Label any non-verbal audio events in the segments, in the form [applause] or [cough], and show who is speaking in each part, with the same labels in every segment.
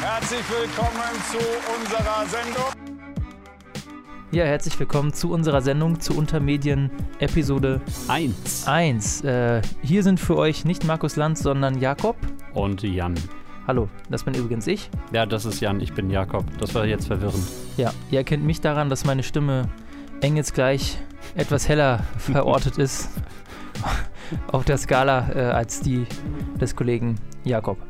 Speaker 1: Herzlich willkommen zu unserer Sendung.
Speaker 2: Ja, herzlich willkommen zu unserer Sendung zu Untermedien Episode
Speaker 3: 1
Speaker 2: 1. Äh, hier sind für euch nicht Markus Lanz, sondern Jakob.
Speaker 3: und Jan.
Speaker 2: Hallo, das bin übrigens ich.
Speaker 3: Ja, das ist Jan, ich bin Jakob. Das war jetzt verwirrend.
Speaker 2: Ja, ihr erkennt mich daran, dass meine Stimme engelsgleich etwas heller [laughs] verortet ist auf der Skala äh, als die des Kollegen Jakob.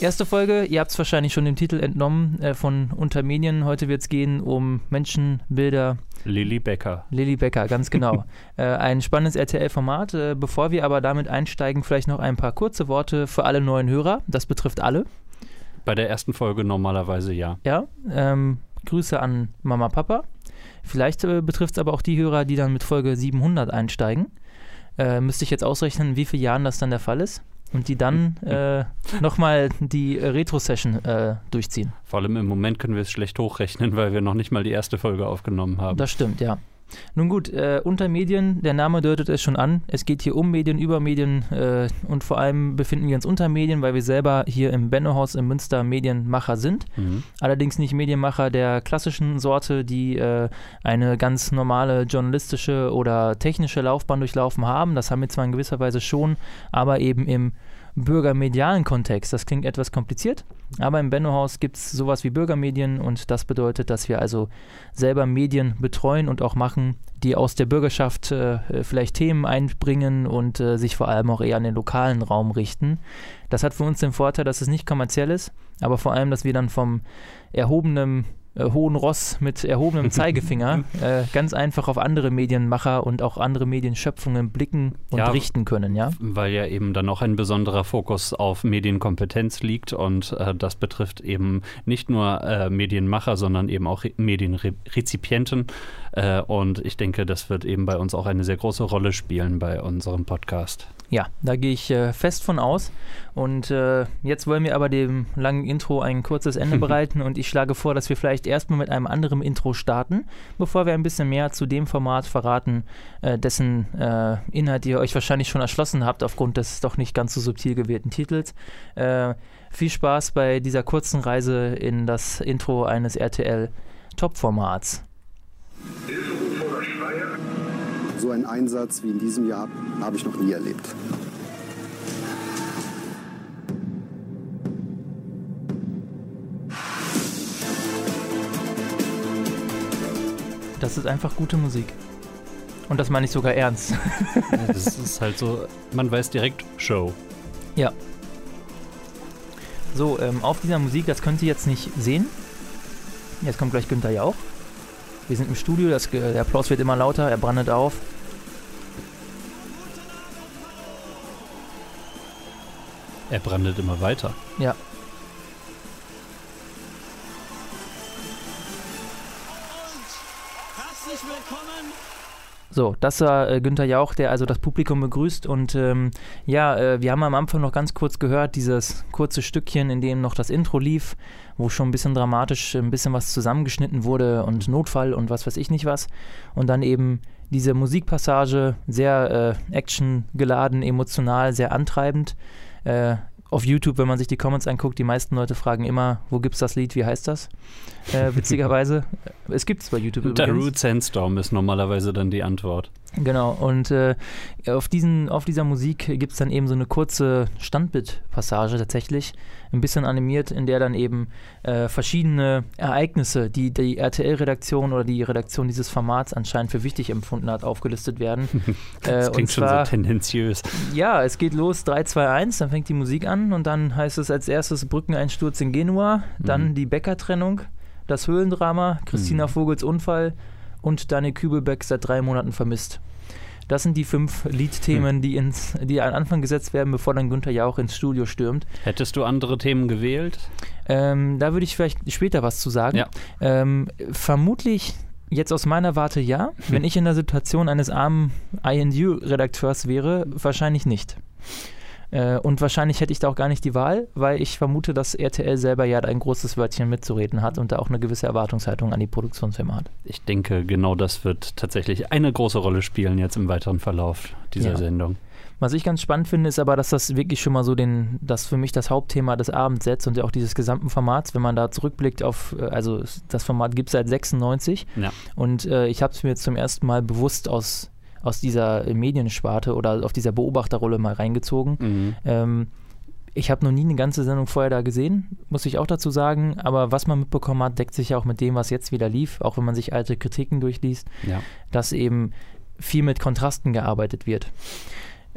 Speaker 2: Erste Folge, ihr habt es wahrscheinlich schon dem Titel entnommen äh, von Untermedien. Heute wird es gehen um Menschenbilder,
Speaker 3: Lilly Becker.
Speaker 2: Lilly Becker, ganz [laughs] genau. äh, ein spannendes RTL-Format. Äh, bevor wir aber damit einsteigen, vielleicht noch ein paar kurze Worte für alle neuen Hörer. Das betrifft alle.
Speaker 3: Bei der ersten Folge normalerweise ja.
Speaker 2: Ja, ähm, Grüße an Mama, Papa. Vielleicht äh, betrifft es aber auch die Hörer, die dann mit Folge 700 einsteigen. Äh, müsste ich jetzt ausrechnen, wie viele Jahren das dann der Fall ist. Und die dann äh, nochmal die Retro-Session äh, durchziehen.
Speaker 3: Vor allem im Moment können wir es schlecht hochrechnen, weil wir noch nicht mal die erste Folge aufgenommen haben.
Speaker 2: Das stimmt, ja. Nun gut, äh, unter Medien, der Name deutet es schon an. Es geht hier um Medien, über Medien äh, und vor allem befinden wir uns unter Medien, weil wir selber hier im Bennohaus in Münster Medienmacher sind.
Speaker 3: Mhm.
Speaker 2: Allerdings nicht Medienmacher der klassischen Sorte, die äh, eine ganz normale journalistische oder technische Laufbahn durchlaufen haben. Das haben wir zwar in gewisser Weise schon, aber eben im bürgermedialen Kontext. Das klingt etwas kompliziert, aber im Bennohaus gibt es sowas wie Bürgermedien und das bedeutet, dass wir also selber Medien betreuen und auch machen, die aus der Bürgerschaft äh, vielleicht Themen einbringen und äh, sich vor allem auch eher an den lokalen Raum richten. Das hat für uns den Vorteil, dass es nicht kommerziell ist, aber vor allem, dass wir dann vom erhobenen äh, hohen Ross mit erhobenem [laughs] Zeigefinger äh, ganz einfach auf andere Medienmacher und auch andere Medienschöpfungen blicken und
Speaker 3: Ja.
Speaker 2: richten können, ja?
Speaker 3: Weil ja eben dann auch ein besonderer Fokus auf Medienkompetenz liegt und äh, das betrifft eben nicht nur äh, Medienmacher, sondern eben auch Re Medienrezipienten. Äh, und ich denke, das wird eben bei uns auch eine sehr große Rolle spielen bei unserem Podcast.
Speaker 2: Ja, da gehe ich äh, fest von aus. Und äh, jetzt wollen wir aber dem langen Intro ein kurzes Ende [laughs] bereiten und ich schlage vor, dass wir vielleicht erstmal mit einem anderen Intro starten, bevor wir ein bisschen mehr zu dem Format verraten, äh, dessen äh, Inhalt ihr euch wahrscheinlich schon erschlossen habt aufgrund des doch nicht ganz so subtil gewählten Titels. Äh, viel Spaß bei dieser kurzen Reise in das Intro eines RTL Top-Formats.
Speaker 4: So einen Einsatz wie in diesem Jahr habe ich noch nie erlebt.
Speaker 2: Das ist einfach gute Musik. Und das meine ich sogar ernst. [laughs]
Speaker 3: Das ist halt so, man weiß direkt Show.
Speaker 2: Ja. So, ähm, auf dieser Musik, das könnt ihr jetzt nicht sehen. Jetzt kommt gleich Günther Jauch. Wir sind im Studio, das, der Applaus wird immer lauter, er brandet auf.
Speaker 3: Er brandet immer weiter.
Speaker 2: Ja. So, das war äh, Günther Jauch, der also das Publikum begrüßt. Und ähm, ja, äh, wir haben am Anfang noch ganz kurz gehört, dieses kurze Stückchen, in dem noch das Intro lief, wo schon ein bisschen dramatisch ein bisschen was zusammengeschnitten wurde und Notfall und was weiß ich nicht was. Und dann eben diese Musikpassage, sehr äh, actiongeladen, emotional, sehr antreibend. Äh, auf YouTube, wenn man sich die Comments anguckt, die meisten Leute fragen immer, wo gibt's das Lied, wie heißt das? Äh, witzigerweise. [laughs] Es gibt es bei YouTube
Speaker 3: Der
Speaker 2: übrigens.
Speaker 3: Root Sandstorm ist normalerweise dann die Antwort.
Speaker 2: Genau, und äh, auf, diesen, auf dieser Musik gibt es dann eben so eine kurze Standbildpassage tatsächlich, ein bisschen animiert, in der dann eben äh, verschiedene Ereignisse, die die RTL-Redaktion oder die Redaktion dieses Formats anscheinend für wichtig empfunden hat, aufgelistet werden. [laughs]
Speaker 3: Das
Speaker 2: Äh,
Speaker 3: klingt
Speaker 2: und
Speaker 3: schon
Speaker 2: zwar-
Speaker 3: so tendenziös.
Speaker 2: ja, es geht los, 3, 2, 1, dann fängt die Musik an und dann heißt es als erstes Brückeneinsturz in Genua, dann
Speaker 3: Mhm.
Speaker 2: die Bäckertrennung, das Höhlendrama, Christina
Speaker 3: Mhm.
Speaker 2: Vogels Unfall und Daniel Kübelbeck seit drei Monaten vermisst. Das sind die fünf Liedthemen, die, ins, die an Anfang gesetzt werden, bevor dann Günther Jauch ins Studio stürmt.
Speaker 3: Hättest du andere Themen gewählt?
Speaker 2: Ähm, da würde ich vielleicht später was zu sagen.
Speaker 3: Ja.
Speaker 2: Ähm, vermutlich jetzt aus meiner Warte ja. Wenn ich in der Situation eines armen INU-Redakteurs wäre, wahrscheinlich nicht. Äh, und wahrscheinlich hätte ich da auch gar nicht die Wahl, weil ich vermute, dass RTL selber ja ein großes Wörtchen mitzureden hat und da auch eine gewisse Erwartungshaltung an die Produktionsfirma hat.
Speaker 3: Ich denke, genau das wird tatsächlich eine große Rolle spielen jetzt im weiteren Verlauf dieser
Speaker 2: Ja.
Speaker 3: Sendung.
Speaker 2: Was ich ganz spannend finde, ist aber, dass das wirklich schon mal so den, das für mich das Hauptthema des Abends setzt und ja auch dieses gesamten Formats, wenn man da zurückblickt auf, äh, also das Format gibt es seit 96
Speaker 3: Ja.
Speaker 2: und äh, ich habe es mir jetzt zum ersten Mal bewusst aus, aus dieser Mediensparte oder auf dieser Beobachterrolle mal reingezogen.
Speaker 3: Mhm.
Speaker 2: Ähm, ich habe noch nie eine ganze Sendung vorher da gesehen, muss ich auch dazu sagen. Aber was man mitbekommen hat, deckt sich ja auch mit dem, was jetzt wieder lief, auch wenn man sich alte Kritiken durchliest,
Speaker 3: Ja.
Speaker 2: dass eben viel mit Kontrasten gearbeitet wird.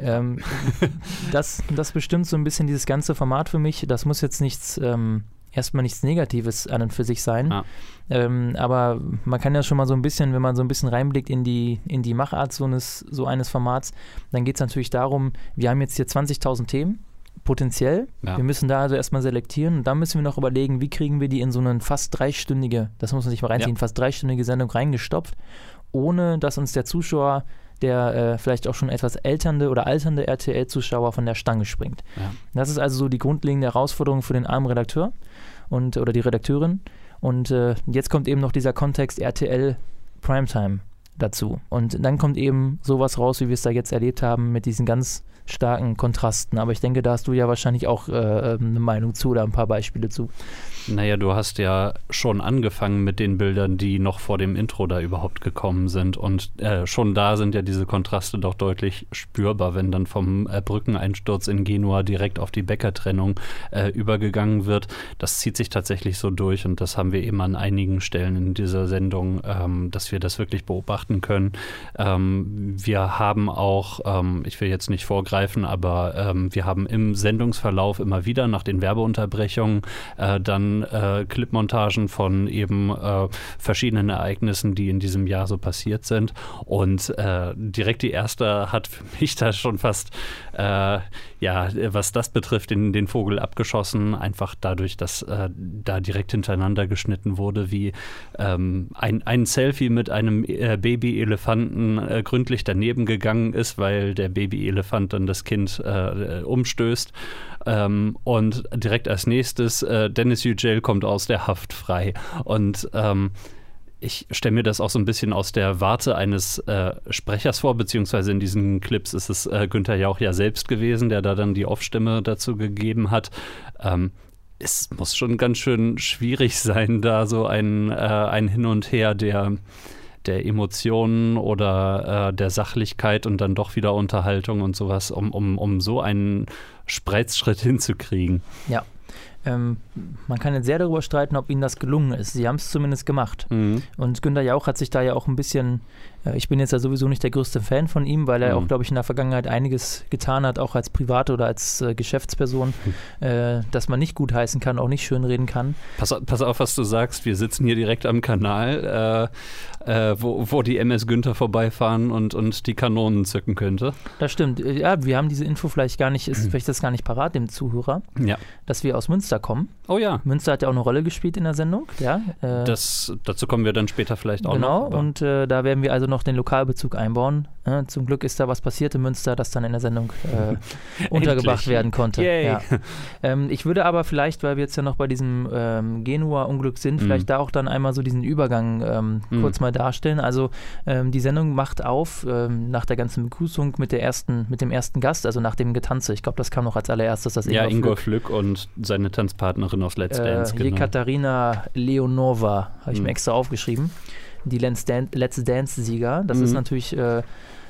Speaker 2: Ähm, [laughs] das, das bestimmt so ein bisschen dieses ganze Format für mich. Das muss jetzt nichts, ähm, erstmal nichts Negatives an und für sich sein.
Speaker 3: Ah.
Speaker 2: Ähm, aber man kann ja schon mal so ein bisschen, wenn man so ein bisschen reinblickt in die, in die Machart so eines, so eines Formats, dann geht es natürlich darum, wir haben jetzt hier 20.000 Themen, potenziell.
Speaker 3: Ja.
Speaker 2: Wir müssen da also erstmal selektieren und dann müssen wir noch überlegen, wie kriegen wir die in so eine fast dreistündige, das muss man sich mal reinziehen,
Speaker 3: Ja.
Speaker 2: fast dreistündige Sendung reingestopft, ohne dass uns der Zuschauer, der äh, vielleicht auch schon etwas älternde oder alternde RTL-Zuschauer von der Stange springt.
Speaker 3: Ja.
Speaker 2: Das ist also so die grundlegende Herausforderung für den armen Redakteur und oder die Redakteurin. Und äh, jetzt kommt eben noch dieser Kontext RTL Primetime dazu. Und dann kommt eben sowas raus, wie wir es da jetzt erlebt haben, mit diesen ganz starken Kontrasten. Aber ich denke, da hast du ja wahrscheinlich auch äh, eine Meinung zu oder ein paar Beispiele zu.
Speaker 3: Naja, du hast ja schon angefangen mit den Bildern, die noch vor dem Intro da überhaupt gekommen sind. Und äh, schon da sind ja diese Kontraste doch deutlich spürbar, wenn dann vom äh, Brückeneinsturz in Genua direkt auf die Bäckertrennung äh, übergegangen wird. Das zieht sich tatsächlich so durch und das haben wir eben an einigen Stellen in dieser Sendung, ähm, dass wir das wirklich beobachten können. Ähm, wir haben auch, ähm, ich will jetzt nicht vorgreifen, aber ähm, wir haben im Sendungsverlauf immer wieder nach den Werbeunterbrechungen äh, dann äh, Clipmontagen von eben äh, verschiedenen Ereignissen, die in diesem Jahr so passiert sind. Und äh, direkt die erste hat für mich da schon fast, äh, ja, was das betrifft, den, den Vogel abgeschossen. Einfach dadurch, dass äh, da direkt hintereinander geschnitten wurde, wie ähm, ein, ein Selfie mit einem Babyelefanten gründlich daneben gegangen ist, weil der Babyelefant dann das Kind äh, umstößt. Ähm, und direkt als nächstes, äh, Dennis Yücel kommt aus der Haft frei. Und ähm, ich stelle mir das auch so ein bisschen aus der Warte eines äh, Sprechers vor, beziehungsweise in diesen Clips ist es äh, Günther Jauch ja selbst gewesen, der da dann die Off-Stimme dazu gegeben hat. Ähm, es muss schon ganz schön schwierig sein, da so ein, äh, ein Hin und Her der, der Emotionen oder äh, der Sachlichkeit und dann doch wieder Unterhaltung und sowas, um, um, um so einen Spreizschritt hinzukriegen.
Speaker 2: Ja. Ähm, man kann jetzt sehr darüber streiten, ob ihnen das gelungen ist. Sie haben es zumindest gemacht.
Speaker 3: Mhm.
Speaker 2: Und Günter Jauch hat sich da ja auch ein bisschen, ich bin jetzt ja sowieso nicht der größte Fan von ihm, weil er
Speaker 3: Mhm.
Speaker 2: auch, glaube ich, in der Vergangenheit einiges getan hat, auch als Private oder als äh, Geschäftsperson, äh, dass man nicht gutheißen kann, auch nicht schönreden kann.
Speaker 3: Pass, pass auf, was du sagst. Wir sitzen hier direkt am Kanal, äh, äh, wo, wo die MS Günther vorbeifahren und, und die Kanonen zücken könnte.
Speaker 2: Das stimmt. Äh, Ja, wir haben diese Info vielleicht gar nicht, ist vielleicht das gar nicht parat dem Zuhörer,
Speaker 3: Ja.
Speaker 2: dass wir aus Münster kommen.
Speaker 3: Oh ja.
Speaker 2: Münster hat ja auch eine Rolle gespielt in der Sendung, ja. Äh,
Speaker 3: Das, dazu kommen wir dann später vielleicht auch
Speaker 2: genau,
Speaker 3: noch. aber-
Speaker 2: und äh, da werden wir also noch den Lokalbezug einbauen. Zum Glück ist da was passiert in Münster, das dann in der Sendung äh, [laughs] untergebracht werden konnte. Ja. [laughs] Ähm, ich würde aber vielleicht, weil wir jetzt ja noch bei diesem ähm, Genua-Unglück sind,
Speaker 3: Mhm.
Speaker 2: vielleicht da auch dann einmal so diesen Übergang ähm,
Speaker 3: Mhm.
Speaker 2: kurz mal darstellen. Also ähm, die Sendung macht auf ähm, nach der ganzen Begrüßung mit der ersten, mit dem ersten Gast, also nach dem Getanze. Ich glaube, das kam noch als allererstes, das
Speaker 3: ja,
Speaker 2: Ingolf
Speaker 3: Ingolf Lück und seine Tanzpartnerin aus Let's
Speaker 2: äh,
Speaker 3: Dance. Genau.
Speaker 2: Jekaterina Leonova, habe ich
Speaker 3: Mhm.
Speaker 2: mir extra aufgeschrieben. Die Let's Dan- Let's Dance-Sieger. Das ist
Speaker 3: Mhm.
Speaker 2: natürlich, äh,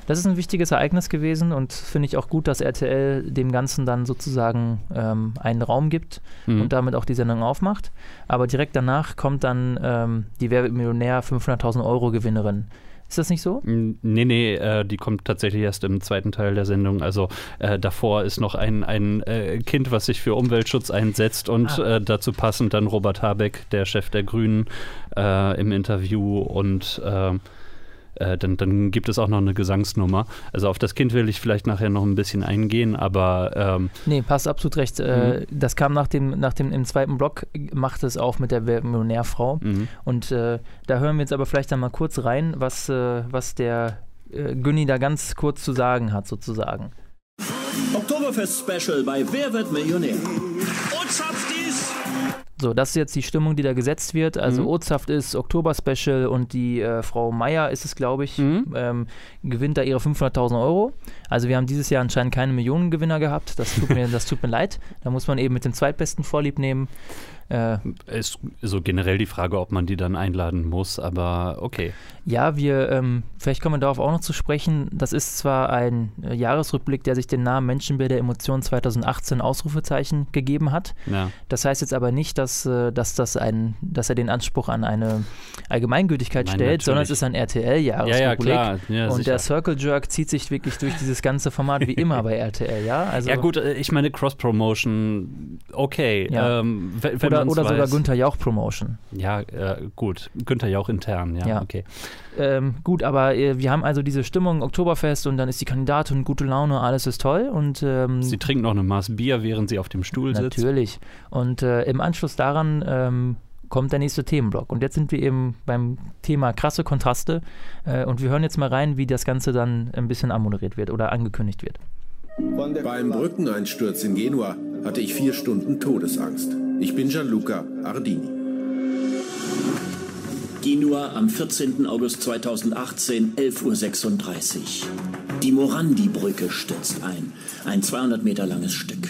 Speaker 2: das ist ein wichtiges Ereignis gewesen und finde ich auch gut, dass RTL dem Ganzen dann sozusagen ähm, einen Raum gibt
Speaker 3: Mhm.
Speaker 2: und damit auch die Sendung aufmacht. Aber direkt danach kommt dann ähm, die Werbemillionär 500.000 Euro Gewinnerin. Ist das nicht so?
Speaker 3: Mm, Nee, nee, äh, die kommt tatsächlich erst im zweiten Teil der Sendung. Also äh, davor ist noch ein, ein äh, Kind, was sich für Umweltschutz einsetzt und
Speaker 2: Ah.
Speaker 3: äh, dazu passend dann Robert Habeck, der Chef der Grünen, äh, im Interview und äh, dann, dann gibt es auch noch eine Gesangsnummer. Also auf das Kind will ich vielleicht nachher noch ein bisschen eingehen, aber ähm,
Speaker 2: Nee, passt absolut recht. Äh, das kam nach dem, nach dem, im zweiten Block, macht es auf mit der Werbemillionärfrau.
Speaker 3: mh.
Speaker 2: Und äh, da hören wir jetzt aber vielleicht dann mal kurz rein, was, äh, was der äh, Günni da ganz kurz zu sagen hat, sozusagen.
Speaker 5: Oktoberfest-Special bei Wer wird Millionär? Und Softies!
Speaker 2: So, das ist jetzt die Stimmung, die da gesetzt wird. Also
Speaker 3: Mhm.
Speaker 2: Ozhaft ist Oktober-Special und die äh, Frau Meier ist es, glaube ich,
Speaker 3: Mhm.
Speaker 2: ähm, gewinnt da ihre 500.000 Euro. Also wir haben dieses Jahr anscheinend keine Millionengewinner gehabt. Das tut mir, [laughs] das tut mir leid. Da muss man eben mit dem Zweitbesten Vorlieb nehmen. Äh,
Speaker 3: Ist so generell die Frage, ob man die dann einladen muss, aber okay.
Speaker 2: Ja, wir, ähm, vielleicht kommen wir darauf auch noch zu sprechen. Das ist zwar ein äh, Jahresrückblick, der sich den Namen Menschenbilder Emotionen 2018 Ausrufezeichen gegeben hat.
Speaker 3: Ja.
Speaker 2: Das heißt jetzt aber nicht, dass, äh, dass, das ein, dass er den Anspruch an eine Allgemeingültigkeit
Speaker 3: Nein,
Speaker 2: stellt, sondern es
Speaker 3: natürlich.
Speaker 2: ist ein RTL-Jahresrückblick.
Speaker 3: Ja, ja,
Speaker 2: Und
Speaker 3: sicher.
Speaker 2: der Circle Jerk zieht sich wirklich durch dieses ganze Format wie immer bei [laughs] RTL, ja? Also,
Speaker 3: ja gut, äh, ich meine Cross-Promotion, okay. Ähm, wenn, wenn
Speaker 2: oder
Speaker 3: man's
Speaker 2: oder sogar. Günther Jauch Promotion.
Speaker 3: Ja, äh, gut. Günther Jauch intern, ja,
Speaker 2: Ja.
Speaker 3: okay.
Speaker 2: Ähm, gut, aber äh, wir haben also diese Stimmung, Oktoberfest und dann ist die Kandidatin, gute Laune, alles ist toll und ähm,
Speaker 3: Sie trinkt noch eine Maß Bier, während sie auf dem Stuhl sitzt.
Speaker 2: Natürlich. Und äh, im Anschluss daran ähm, kommt der nächste Themenblock. Und jetzt sind wir eben beim Thema krasse Kontraste. Äh, und wir hören jetzt mal rein, wie das Ganze dann ein bisschen anmoderiert wird oder angekündigt wird.
Speaker 5: Beim Brückeneinsturz in Genua hatte ich vier Stunden Todesangst. Ich bin Gianluca Ardini.
Speaker 6: Genua am 14. August 2018, 11.36 Uhr. Die Morandi-Brücke stürzt ein. Ein 200 Meter langes Stück.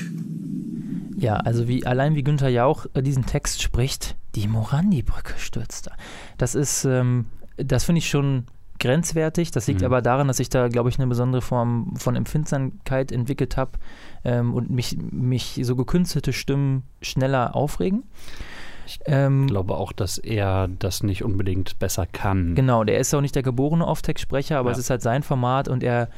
Speaker 2: Ja, also wie allein wie Günther Jauch äh, diesen Text spricht, die Morandi-Brücke stürzt da. Das ist, ähm, das finde ich schon grenzwertig. Das liegt
Speaker 3: Mhm.
Speaker 2: aber daran, dass ich da, glaube ich, eine besondere Form von Empfindsamkeit entwickelt habe ähm, und mich, mich so gekünstelte Stimmen schneller aufregen. Ähm,
Speaker 3: Ich glaube auch, dass er das nicht unbedingt besser kann.
Speaker 2: Genau, der ist auch nicht der geborene Off-Text-Sprecher, aber
Speaker 3: Ja.
Speaker 2: es ist halt sein Format und er,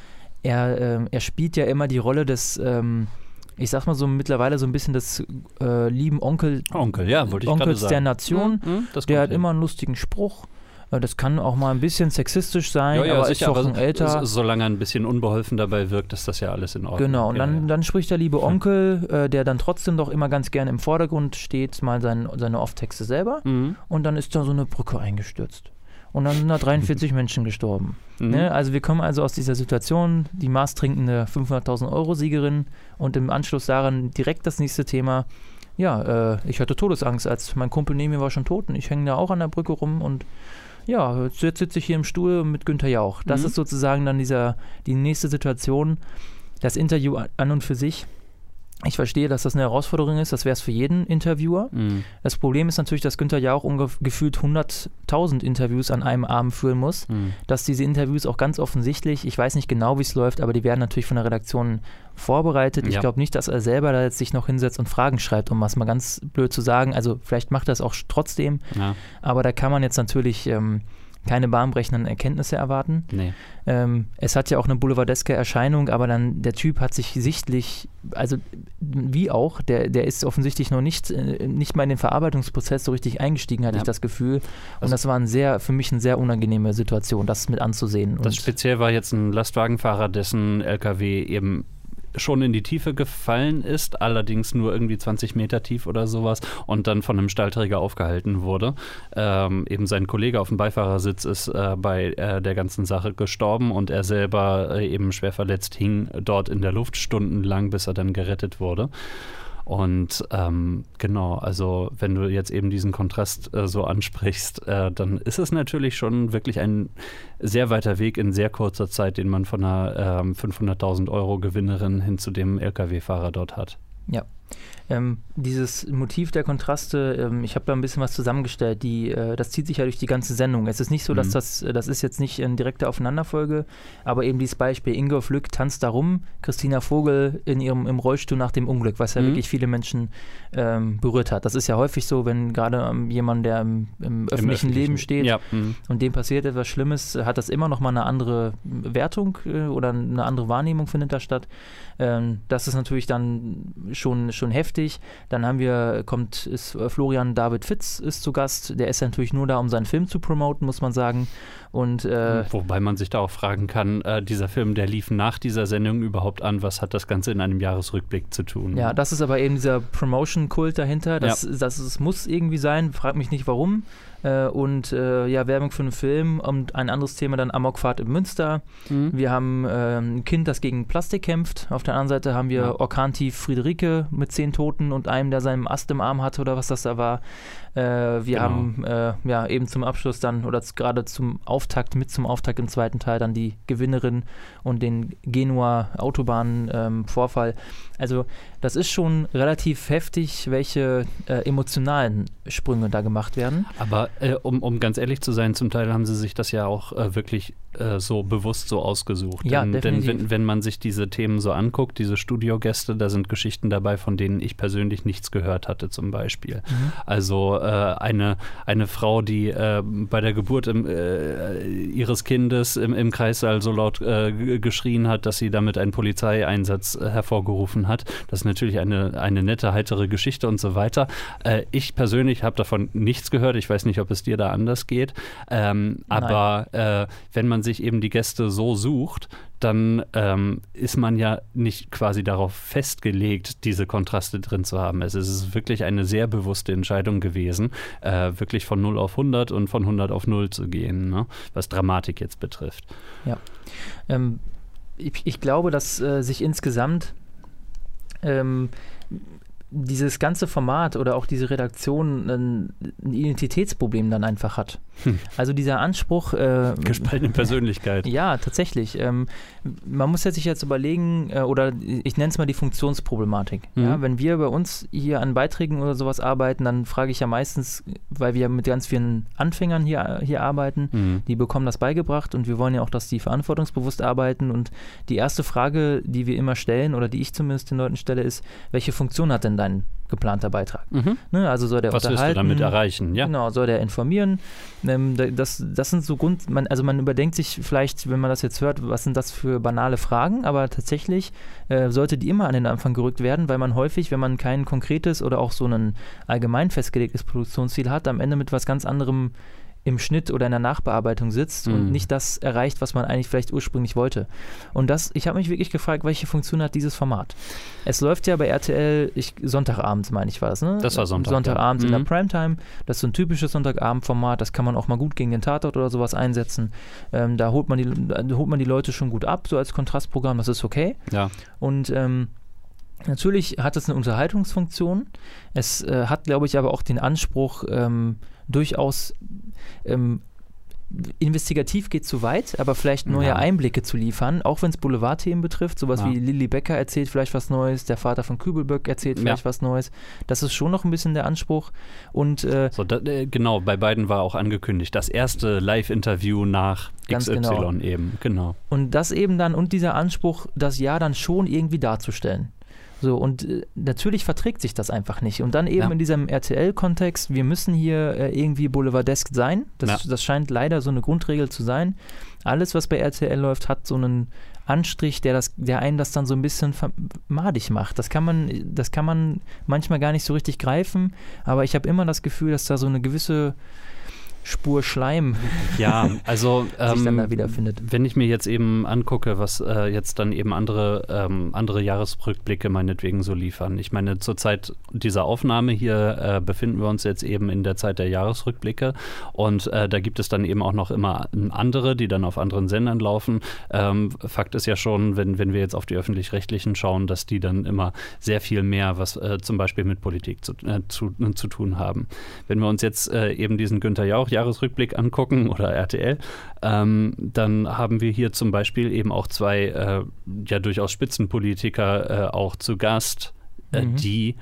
Speaker 2: er, ähm, er spielt ja immer die Rolle des, ähm, ich sag mal so mittlerweile so ein bisschen des äh, lieben Onkel,
Speaker 3: Onkel, ja, wollte ich gerade
Speaker 2: Onkels
Speaker 3: sagen.
Speaker 2: der Nation.
Speaker 3: Mhm, das
Speaker 2: der hat
Speaker 3: hin.
Speaker 2: immer einen lustigen Spruch. Äh, Das kann auch mal ein bisschen sexistisch sein,
Speaker 3: ja, ja,
Speaker 2: aber
Speaker 3: sicher,
Speaker 2: ist doch ein älter.
Speaker 3: solange er ein bisschen unbeholfen dabei wirkt, ist das ja alles in Ordnung.
Speaker 2: Genau, und
Speaker 3: ja,
Speaker 2: dann, dann spricht der liebe Onkel, äh, der dann trotzdem doch immer ganz gerne im Vordergrund steht, mal sein, seine Off-Texte selber.
Speaker 3: Mhm.
Speaker 2: Und dann ist da so eine Brücke eingestürzt. Und dann sind da 43 [laughs] Menschen gestorben.
Speaker 3: Mhm.
Speaker 2: Ne? Also wir kommen also aus dieser Situation, die maßtrinkende 500.000 Euro Siegerin und im Anschluss daran direkt das nächste Thema. Ja, äh, ich hatte Todesangst, als mein Kumpel neben mir war schon tot und ich hänge da auch an der Brücke rum und ja, jetzt jetzt sitze ich hier im Stuhl mit Günther Jauch. Das
Speaker 3: Mhm.
Speaker 2: ist sozusagen dann dieser, die nächste Situation. Das Interview an und für sich. Ich verstehe, dass das eine Herausforderung ist. Das wäre es für jeden Interviewer.
Speaker 3: Mhm.
Speaker 2: Das Problem ist natürlich, dass Günther Jauch ungef- gefühlt 100.000 Interviews an einem Abend führen muss.
Speaker 3: Mhm.
Speaker 2: Dass diese Interviews auch ganz offensichtlich, ich weiß nicht genau, wie es läuft, aber die werden natürlich von der Redaktion vorbereitet. Ich
Speaker 3: Ja.
Speaker 2: glaube nicht, dass er selber da jetzt sich noch hinsetzt und Fragen schreibt, um was mal ganz blöd zu sagen. Also vielleicht macht er es auch trotzdem,
Speaker 3: Ja,
Speaker 2: aber da kann man jetzt natürlich ähm, keine bahnbrechenden Erkenntnisse erwarten.
Speaker 3: nee.
Speaker 2: Ähm, es hat ja auch eine boulevardeske Erscheinung, aber dann der Typ hat sich sichtlich, also wie auch, der, der ist offensichtlich noch nicht, äh, nicht mal in den Verarbeitungsprozess so richtig eingestiegen, hatte
Speaker 3: Ja.
Speaker 2: ich das Gefühl. Und
Speaker 3: Also-
Speaker 2: das war ein sehr, für mich eine sehr unangenehme Situation, das mit anzusehen.
Speaker 3: Das
Speaker 2: Und
Speaker 3: speziell war jetzt ein Lastwagenfahrer, dessen LKW eben schon in die Tiefe gefallen ist, allerdings nur irgendwie 20 Meter tief oder sowas und dann von einem Stahlträger aufgehalten wurde. Ähm, eben sein Kollege auf dem Beifahrersitz ist äh, bei äh, der ganzen Sache gestorben und er selber äh, eben schwer verletzt hing dort in der Luft stundenlang, bis er dann gerettet wurde. Und ähm, genau, also wenn du jetzt eben diesen Kontrast äh, so ansprichst, äh, dann ist es natürlich schon wirklich ein sehr weiter Weg in sehr kurzer Zeit, den man von einer ähm, 500.000 Euro Gewinnerin hin zu dem Lkw-Fahrer dort hat.
Speaker 2: ja. Ähm, dieses Motiv der Kontraste, ähm, ich habe da ein bisschen was zusammengestellt, die, äh, das zieht sich ja durch die ganze Sendung. Es ist nicht so, dass
Speaker 3: Mhm.
Speaker 2: das, äh, das ist jetzt nicht in direkter Aufeinanderfolge, aber eben dieses Beispiel, Ingolf Lück tanzt da rum, Christina Vogel in ihrem im Rollstuhl nach dem Unglück, was ja
Speaker 3: Mhm.
Speaker 2: wirklich viele Menschen ähm, berührt hat. Das ist ja häufig so, wenn gerade ähm, jemand, der im, im öffentlichen Leben steht,
Speaker 3: Ja, mhm.
Speaker 2: und dem passiert etwas Schlimmes, hat das immer noch mal eine andere Wertung äh, oder eine andere Wahrnehmung findet da statt. Ähm, das ist natürlich dann schon, schon heftig. Dann haben wir, kommt, ist äh, Florian David Fitz ist zu Gast. Der ist natürlich nur da, um seinen Film zu promoten, muss man sagen. Und äh,
Speaker 3: Wobei man sich da auch fragen kann, äh, dieser Film, der lief nach dieser Sendung überhaupt an, was hat das Ganze in einem Jahresrückblick zu tun?
Speaker 2: Ja, das ist aber eben dieser Promotion-Kult dahinter. Das, das, das muss irgendwie sein. Frag mich nicht warum. Äh, und äh, ja, Werbung für einen Film und ein anderes Thema dann Amokfahrt in Münster.
Speaker 3: Mhm.
Speaker 2: Wir haben äh, ein Kind, das gegen Plastik kämpft. Auf der anderen Seite haben wir
Speaker 3: Ja.
Speaker 2: Orkantief Friederike mit zehn Toten und einem, der seinen Ast im Arm hatte oder was das da war. Äh, wir
Speaker 3: Genau.
Speaker 2: haben äh, ja eben zum Abschluss dann oder z- gerade zum Auftakt, mit zum Auftakt im zweiten Teil dann die Gewinnerin und den Genua Autobahn-Vorfall. also das ist schon relativ heftig, welche äh, emotionalen Sprünge da gemacht werden.
Speaker 3: Aber äh, um, um ganz ehrlich zu sein, zum Teil haben sie sich das ja auch äh, wirklich äh, so bewusst so ausgesucht.
Speaker 2: Ja,
Speaker 3: denn, denn wenn, wenn man sich diese Themen so anguckt, diese Studiogäste, da sind Geschichten dabei, von denen ich persönlich nichts gehört hatte, zum Beispiel. Also äh, eine, eine Frau, die äh, bei der Geburt im, äh, ihres Kindes im, im Kreissaal so laut äh, geschrien hat, dass sie damit einen Polizeieinsatz äh, hervorgerufen hat. Das ist natürlich eine, eine nette, heitere Geschichte und so weiter. Äh, ich persönlich habe davon nichts gehört. Ich weiß nicht, ob es dir da anders geht. Ähm, aber äh, wenn man sich eben die Gäste so sucht, dann ähm, ist man ja nicht quasi darauf festgelegt, diese Kontraste drin zu haben. Es ist wirklich eine sehr bewusste Entscheidung gewesen, äh, wirklich von 0 auf 100 und von 100 auf 0 zu gehen, ne? was Dramatik jetzt betrifft.
Speaker 2: Ähm, ich, ich glaube, dass äh, sich insgesamt ähm, dieses ganze Format oder auch diese Redaktion ein, Identitätsproblem dann einfach hat.
Speaker 3: Hm.
Speaker 2: Also dieser Anspruch. Äh,
Speaker 3: Gespaltene Persönlichkeit. [laughs]
Speaker 2: Ja, tatsächlich. Ähm, man muss ja sich jetzt überlegen, äh, oder ich nenne es mal die Funktionsproblematik. Ja,
Speaker 3: Mhm.
Speaker 2: wenn wir bei uns hier an Beiträgen oder sowas arbeiten, dann frage ich ja meistens, weil wir mit ganz vielen Anfängern hier, hier arbeiten,
Speaker 3: Mhm.
Speaker 2: die bekommen das beigebracht und wir wollen ja auch, dass die verantwortungsbewusst arbeiten. Und die erste Frage, die wir immer stellen, oder die ich zumindest den Leuten stelle, ist, welche Funktion hat denn dein geplanter Beitrag?
Speaker 3: Mhm.
Speaker 2: Ne, also soll der
Speaker 3: Was willst du damit erreichen? Ja.
Speaker 2: Genau, soll der informieren? Ähm, da- das, das sind so Grund, man, also man überdenkt sich vielleicht, wenn man das jetzt hört, was sind das für banale Fragen, aber tatsächlich äh, sollte die immer an den Anfang gerückt werden, weil man häufig, wenn man kein konkretes oder auch so ein allgemein festgelegtes Produktionsziel hat, am Ende mit was ganz anderem im Schnitt oder in der Nachbearbeitung sitzt und
Speaker 3: Mhm.
Speaker 2: nicht das erreicht, was man eigentlich vielleicht ursprünglich wollte. Und das, ich habe mich wirklich gefragt, welche Funktion hat dieses Format? Es läuft ja bei RTL, ich, Sonntagabends meine ich war das, ne?
Speaker 3: Das war Sonntag,
Speaker 2: Sonntagabends
Speaker 3: ja.
Speaker 2: in der
Speaker 3: Mhm.
Speaker 2: Primetime. Das ist so ein typisches Sonntagabendformat, das kann man auch mal gut gegen den Tatort oder sowas einsetzen. Ähm, da, holt man die, da holt man die Leute schon gut ab, so als Kontrastprogramm, das ist okay.
Speaker 3: Ja.
Speaker 2: Und ähm, natürlich hat es eine Unterhaltungsfunktion. Es äh, hat, glaube ich, aber auch den Anspruch, ähm, durchaus ähm, investigativ geht zu weit, aber vielleicht neue
Speaker 3: Ja.
Speaker 2: Einblicke zu liefern, auch wenn es Boulevardthemen betrifft. Sowas
Speaker 3: Ja.
Speaker 2: wie Lilly Becker erzählt vielleicht was Neues, der Vater von Kübelböck erzählt vielleicht was Neues. Das ist schon noch ein bisschen der Anspruch. Und äh,
Speaker 3: So, da, äh, genau, bei beiden war auch angekündigt. Das erste Live-Interview nach
Speaker 2: Ganz
Speaker 3: XY
Speaker 2: genau.
Speaker 3: eben, genau.
Speaker 2: Und das eben dann und dieser Anspruch, das Jahr dann schon irgendwie darzustellen. So, und äh, natürlich verträgt sich das einfach nicht. Und dann eben
Speaker 3: Ja.
Speaker 2: in diesem RTL-Kontext, wir müssen hier äh, irgendwie boulevardesk sein. Das,
Speaker 3: Ja.
Speaker 2: das scheint leider so eine Grundregel zu sein. Alles, was bei RTL läuft, hat so einen Anstrich, der, das, der einen das dann so ein bisschen madig macht. Das kann, man, das kann man manchmal gar nicht so richtig greifen, aber ich habe immer das Gefühl, dass da so eine gewisse Spur Schleim
Speaker 3: Ja, also [laughs]
Speaker 2: sich dann
Speaker 3: ähm,
Speaker 2: da wiederfindet.
Speaker 3: wenn ich mir jetzt eben angucke, was äh, jetzt dann eben andere, ähm, andere Jahresrückblicke meinetwegen so liefern. Ich meine, zur Zeit dieser Aufnahme hier äh, befinden wir uns jetzt eben in der Zeit der Jahresrückblicke und äh, da gibt es dann eben auch noch immer andere, die dann auf anderen Sendern laufen. Ähm, Fakt ist ja schon, wenn, wenn wir jetzt auf die öffentlich-rechtlichen schauen, dass die dann immer sehr viel mehr, was äh, zum Beispiel mit Politik zu, äh, zu, zu tun haben. Wenn wir uns jetzt äh, eben diesen Günther Jauch Jahresrückblick angucken [laughs] oder RTL, ähm, dann haben wir hier zum Beispiel eben auch zwei äh, ja durchaus Spitzenpolitiker äh, auch zu Gast, äh,
Speaker 2: Mhm.
Speaker 3: die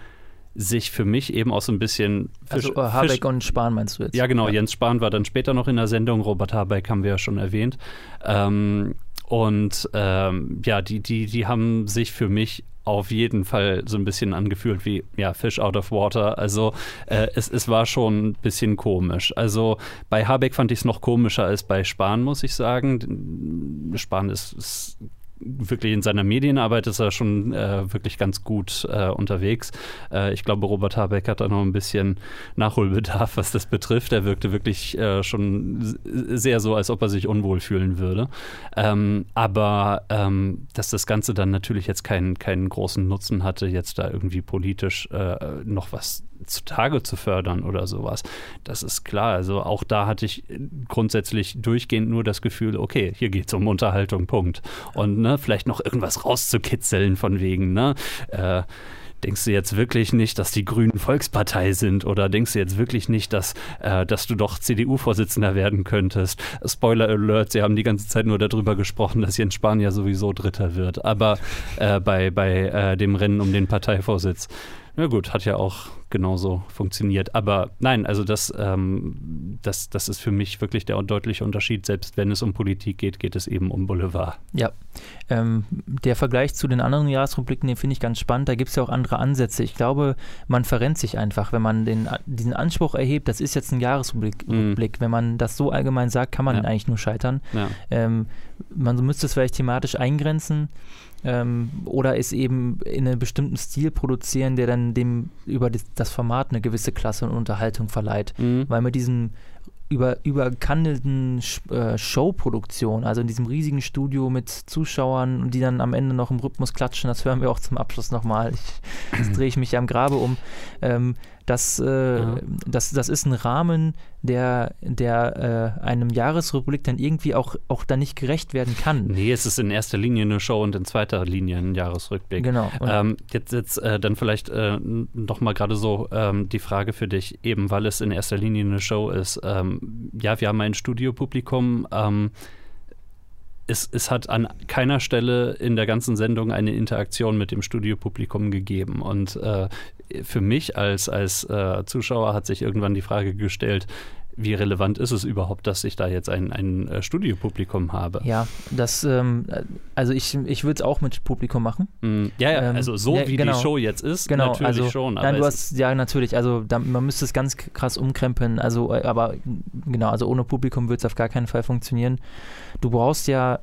Speaker 3: sich für mich eben auch so ein bisschen
Speaker 2: Also
Speaker 3: Fisch-
Speaker 2: äh, Habeck
Speaker 3: Fisch-
Speaker 2: und Spahn meinst du jetzt?
Speaker 3: ja, genau. Jens Spahn war dann später noch in der Sendung. Robert Habeck haben wir ja schon erwähnt. Ähm, und ähm, ja, die, die, die haben sich für mich auf jeden Fall so ein bisschen angefühlt wie ja, Fish out of water. Also äh, es, es war schon ein bisschen komisch. Also bei Habeck fand ich es noch komischer als bei Spahn, muss ich sagen. Spahn ist, ist wirklich in seiner Medienarbeit ist er schon äh, wirklich ganz gut äh, unterwegs. Äh, ich glaube, Robert Habeck hat da noch ein bisschen Nachholbedarf, was das betrifft. Er wirkte wirklich äh, schon sehr so, als ob er sich unwohl fühlen würde. Ähm, aber ähm, dass das Ganze dann natürlich jetzt keinen, keinen großen Nutzen hatte, jetzt da irgendwie politisch äh, noch was zutage zu fördern oder sowas. Das ist klar. Also auch da hatte ich grundsätzlich durchgehend nur das Gefühl, okay, hier geht es um Unterhaltung, Punkt. Und ne, vielleicht noch irgendwas rauszukitzeln von wegen, ne? Äh, denkst du jetzt wirklich nicht, dass die Grünen Volkspartei sind oder denkst du jetzt wirklich nicht, dass, äh, dass du doch CDU-Vorsitzender werden könntest? Spoiler Alert, sie haben die ganze Zeit nur darüber gesprochen, dass Jens Spahn ja sowieso Dritter wird, aber äh, bei, bei äh, dem Rennen um den Parteivorsitz. Na gut, hat ja auch genauso funktioniert. Aber nein, also das, ähm, das, das ist für mich wirklich der deutliche Unterschied. Selbst wenn es um Politik geht, geht es eben um Boulevard.
Speaker 2: Ja, ähm, der Vergleich zu den anderen Jahresrückblicken, den finde ich ganz spannend. Da gibt es ja auch andere Ansätze. Ich glaube, man verrennt sich einfach, wenn man den, diesen Anspruch erhebt, das ist jetzt ein Jahresrückblick. Mhm. Wenn man das so allgemein sagt, kann man ja. eigentlich nur scheitern. Ja. Ähm, man müsste es vielleicht thematisch eingrenzen ähm, oder es eben in einem bestimmten Stil produzieren, der dann dem über das Format eine gewisse Klasse und Unterhaltung verleiht. Mhm. Weil mit diesem über, überkandelten äh, Showproduktion, also in diesem riesigen Studio mit Zuschauern, die dann am Ende noch im Rhythmus klatschen, das hören wir auch zum Abschluss nochmal. Jetzt drehe ich mich ja am Grabe um. Ähm, das, äh, ja. das, das ist ein Rahmen, der, der äh, einem Jahresrepublik dann irgendwie auch, auch dann nicht gerecht werden kann.
Speaker 3: Nee, es ist in erster Linie eine Show und in zweiter Linie ein Jahresrückblick.
Speaker 2: Genau.
Speaker 3: Ähm, jetzt jetzt äh, dann vielleicht äh, noch mal gerade so ähm, die Frage für dich, eben weil es in erster Linie eine Show ist. Ähm, ja, wir haben ein Studiopublikum. Ähm, es, es, hat an keiner Stelle in der ganzen Sendung eine Interaktion mit dem Studiopublikum gegeben. Und äh, für mich als, als äh, Zuschauer hat sich irgendwann die Frage gestellt, wie relevant ist es überhaupt, dass ich da jetzt ein, ein äh, Studiopublikum habe?
Speaker 2: Ja, das, ähm, also ich, ich würde es auch mit Publikum machen.
Speaker 3: Mm, ja, ja, ähm, also so ja, wie genau. die Show jetzt ist,
Speaker 2: genau,
Speaker 3: natürlich
Speaker 2: also,
Speaker 3: schon.
Speaker 2: nein, du hast, ja, natürlich, also da, man müsste es ganz krass umkrempeln, also, äh, aber genau, also ohne Publikum würde es auf gar keinen Fall funktionieren. Du brauchst ja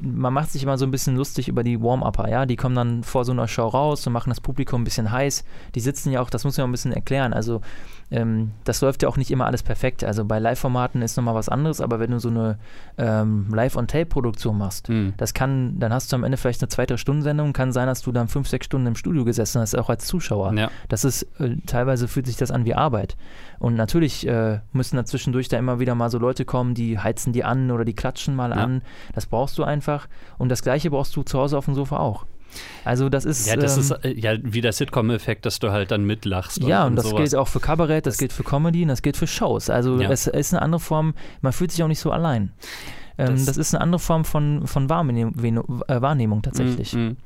Speaker 2: man macht sich immer so ein bisschen lustig über die Warm-Upper, ja, die kommen dann vor so einer Show raus und machen das Publikum ein bisschen heiß. Die sitzen ja auch, das muss man ein bisschen erklären, also ähm, das läuft ja auch nicht immer alles perfekt. Also bei Live-Formaten ist nochmal was anderes, aber wenn du so eine ähm, Live-on-Tape-Produktion machst, mhm. das kann, dann hast du am Ende vielleicht eine zweite Stundensendung, kann sein, dass du dann fünf, sechs Stunden im Studio gesessen hast, auch als Zuschauer. Ja. Das ist, äh, teilweise fühlt sich das an wie Arbeit. Und natürlich äh, müssen da zwischendurch da immer wieder mal so Leute kommen, die heizen die an oder die klatschen mal ja. an. Das brauchst du einfach. Und das Gleiche brauchst du zu Hause auf dem Sofa auch. Also das ist
Speaker 3: ja, das ähm, ist äh, ja wie der Sitcom-Effekt, dass du halt dann mitlachst.
Speaker 2: Ja, und, und das sowas. gilt auch für Kabarett, das, das gilt für Comedy und das gilt für Shows. Also ja. es ist eine andere Form. Man fühlt sich auch nicht so allein. Ähm, das, das, ist eine andere Form von, von Wahrnehmung, äh, Wahrnehmung tatsächlich. Mm, mm.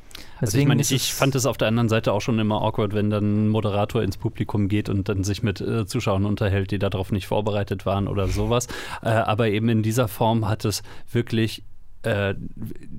Speaker 3: Also ich meine, ich fand es auf der anderen Seite auch schon immer awkward, wenn dann ein Moderator ins Publikum geht und dann sich mit äh, Zuschauern unterhält, die darauf nicht vorbereitet waren oder sowas. Äh, aber eben in dieser Form hat es wirklich äh,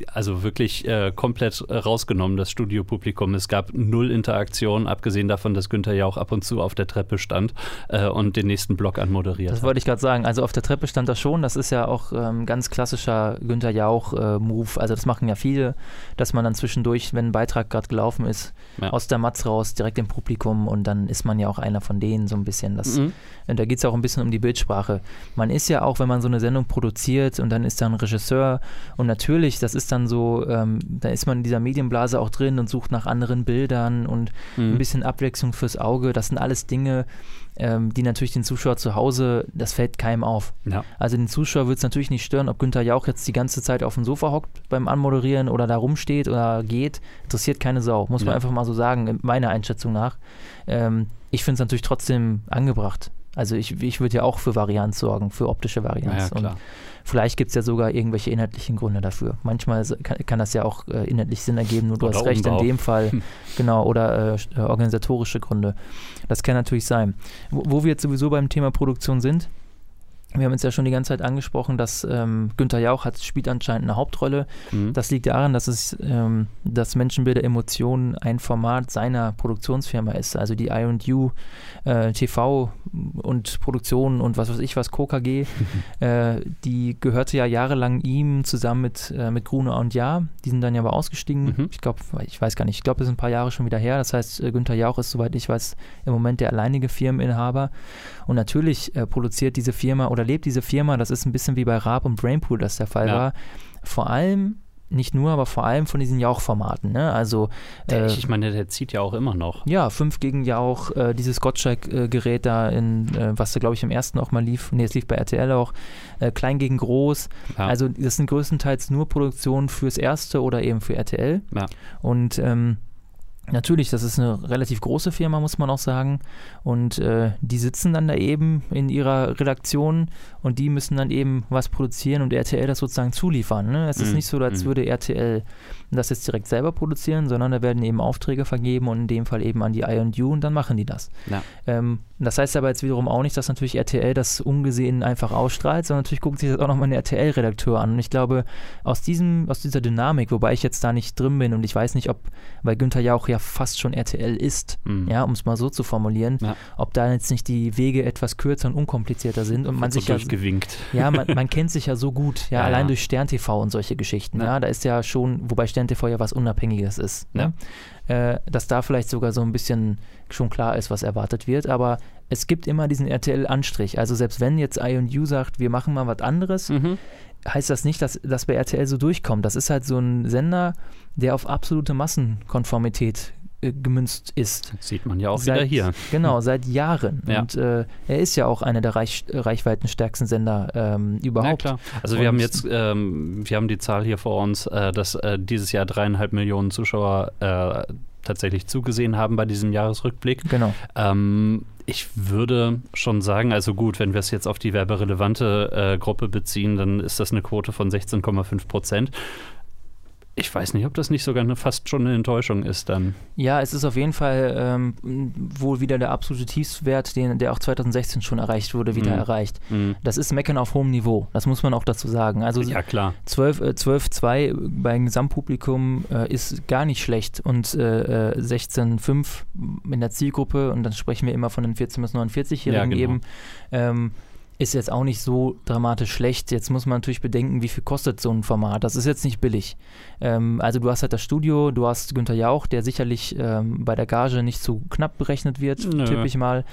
Speaker 3: also wirklich äh, komplett rausgenommen, das Studiopublikum. Es gab null Interaktion, abgesehen davon, dass Günther ja auch ab und zu auf der Treppe stand äh, und den nächsten Block anmoderiert
Speaker 2: Das wollte ich gerade sagen. Also auf der Treppe stand er schon. Das ist ja auch ähm, ganz klassischer Günther Jauch-Move. Äh, also das machen ja viele, dass man dann zwischendurch, wenn ein Beitrag gerade gelaufen ist, ja. aus der Matz raus, direkt im Publikum und dann ist man ja auch einer von denen so ein bisschen. Das, mhm. Da geht es auch ein bisschen um die Bildsprache. Man ist ja auch, wenn man so eine Sendung produziert und dann ist da ein Regisseur und natürlich, das ist dann so, ähm, da ist man in dieser Medienblase auch drin und sucht nach anderen Bildern und mhm. ein bisschen Abwechslung fürs Auge. Das sind alles Dinge, ähm, die natürlich den Zuschauer zu Hause, das fällt keinem auf. Ja. Also den Zuschauer wird es natürlich nicht stören, ob Günther Jauch jetzt die ganze Zeit auf dem Sofa hockt beim Anmoderieren oder da rumsteht oder geht. Interessiert keine Sau, muss man ja. einfach mal so sagen, meiner Einschätzung nach. Ähm, ich finde es natürlich trotzdem angebracht. Also ich, ich würde ja auch für Varianz sorgen, für optische Varianz. Ja, und vielleicht gibt es ja sogar irgendwelche inhaltlichen Gründe dafür. Manchmal kann, kann das ja auch äh, inhaltlich Sinn ergeben, nur du oder hast recht in dem Fall. genau, oder äh, organisatorische Gründe. Das kann natürlich sein. Wo, wo wir jetzt sowieso beim Thema Produktion sind, wir haben jetzt ja schon die ganze Zeit angesprochen, dass ähm, Günther Jauch hat, spielt anscheinend eine Hauptrolle. Mhm. Das liegt daran, dass es ähm, das Menschenbilder Emotionen ein Format seiner Produktionsfirma ist. Also die I&U äh, TV und Produktion und was weiß ich was, KKG, [laughs] äh, die gehörte ja jahrelang ihm zusammen mit, äh, mit Grune und Ja. Die sind dann ja aber ausgestiegen. Mhm. Ich glaube, ich weiß gar nicht, ich glaube, das sind ein paar Jahre schon wieder her. Das heißt, äh, Günther Jauch ist, soweit ich weiß, im Moment der alleinige Firmeninhaber. Und natürlich äh, produziert diese Firma oder lebt diese Firma, das ist ein bisschen wie bei Raab und Brainpool das der Fall ja. war, vor allem nicht nur, aber vor allem von diesen Jauch-Formaten. Ne? Also, äh,
Speaker 3: ich meine, der zieht ja auch immer noch.
Speaker 2: ja, 5 gegen Jauch, äh, dieses Gottschalk-Gerät da, in, äh, was da, glaube ich, im ersten auch mal lief. Nee, es lief bei RTL auch. Äh, klein gegen groß.
Speaker 3: Ja.
Speaker 2: Also, das sind größtenteils nur Produktionen fürs erste oder eben für RTL.
Speaker 3: Ja.
Speaker 2: Und ähm, natürlich, das ist eine relativ große Firma, muss man auch sagen. Und äh, die sitzen dann da eben in ihrer Redaktion und die müssen dann eben was produzieren und RTL das sozusagen zuliefern. Ne? Es ist
Speaker 3: Mhm.
Speaker 2: nicht so, als
Speaker 3: Mhm.
Speaker 2: würde RTL das jetzt direkt selber produzieren, sondern da werden eben Aufträge vergeben und in dem Fall eben an die I&U und dann machen die das.
Speaker 3: Ja.
Speaker 2: Ähm, das heißt aber jetzt wiederum auch nicht, dass natürlich RTL das ungesehen einfach ausstrahlt, sondern natürlich guckt sich das auch nochmal ein RTL-Redakteur an. Und ich glaube, aus, diesem, aus dieser Dynamik, wobei ich jetzt da nicht drin bin und ich weiß nicht, ob, weil Günther Jauch ja fast schon RTL ist,
Speaker 3: Mhm.
Speaker 2: ja, um es mal so zu formulieren,
Speaker 3: Ja.
Speaker 2: ob da jetzt nicht die Wege etwas kürzer und unkomplizierter sind und man
Speaker 3: so
Speaker 2: sich ja
Speaker 3: durchgewinkt.
Speaker 2: ja, man, [laughs] man kennt sich ja so gut, ja,
Speaker 3: Ja,
Speaker 2: allein
Speaker 3: ja.
Speaker 2: durch Stern TV und solche Geschichten. Ja.
Speaker 3: Ja.
Speaker 2: da ist ja schon, wobei Stern TV ja was Unabhängiges ist, ne? äh, dass da vielleicht sogar so ein bisschen schon klar ist, was erwartet wird. Aber es gibt immer diesen RTL-Anstrich. Also selbst wenn jetzt I&U sagt, wir machen mal was anderes,
Speaker 3: Mhm.
Speaker 2: heißt das nicht, dass das bei RTL so durchkommt. Das ist halt so ein Sender, der auf absolute Massenkonformität äh, gemünzt ist.
Speaker 3: Sieht man ja auch
Speaker 2: Seit-
Speaker 3: wieder hier.
Speaker 2: Genau, seit Jahren.
Speaker 3: Ja.
Speaker 2: Und äh, er ist ja auch einer der Reich, reichweitenstärksten Sender ähm,
Speaker 3: Ja,
Speaker 2: überhaupt.
Speaker 3: klar. Also
Speaker 2: Und-
Speaker 3: wir haben jetzt, ähm, wir haben die Zahl hier vor uns, äh, dass äh, dieses Jahr dreieinhalb Millionen Zuschauer äh, tatsächlich zugesehen haben bei diesem Jahresrückblick.
Speaker 2: Genau.
Speaker 3: Ähm, ich würde schon sagen, also gut, wenn wir es jetzt auf die werberelevante äh, Gruppe beziehen, dann ist das eine Quote von 16,5 Prozent. Ich weiß nicht, ob das nicht sogar eine, fast schon eine Enttäuschung ist dann.
Speaker 2: Ja, es ist auf jeden Fall ähm, wohl wieder der absolute Tiefswert, den, der auch 2016 schon erreicht wurde, wieder
Speaker 3: Mhm.
Speaker 2: erreicht.
Speaker 3: Hm.
Speaker 2: Das ist Meckern auf hohem Niveau, das muss man auch dazu sagen. Also
Speaker 3: Ja, klar.
Speaker 2: 12, äh, 12,2 beim Gesamtpublikum äh, ist gar nicht schlecht und äh, äh, 16,5 in der Zielgruppe und dann sprechen wir immer von den 14- bis 49-Jährigen
Speaker 3: Ja, genau.
Speaker 2: eben. Ähm, ist jetzt auch nicht so dramatisch schlecht. Jetzt muss man natürlich bedenken, wie viel kostet so ein Format. Das ist jetzt nicht billig. Ähm, also du hast halt das Studio, du hast Günther Jauch, der sicherlich ähm, bei der Gage nicht zu knapp berechnet wird,
Speaker 3: Nö.
Speaker 2: tippe ich mal.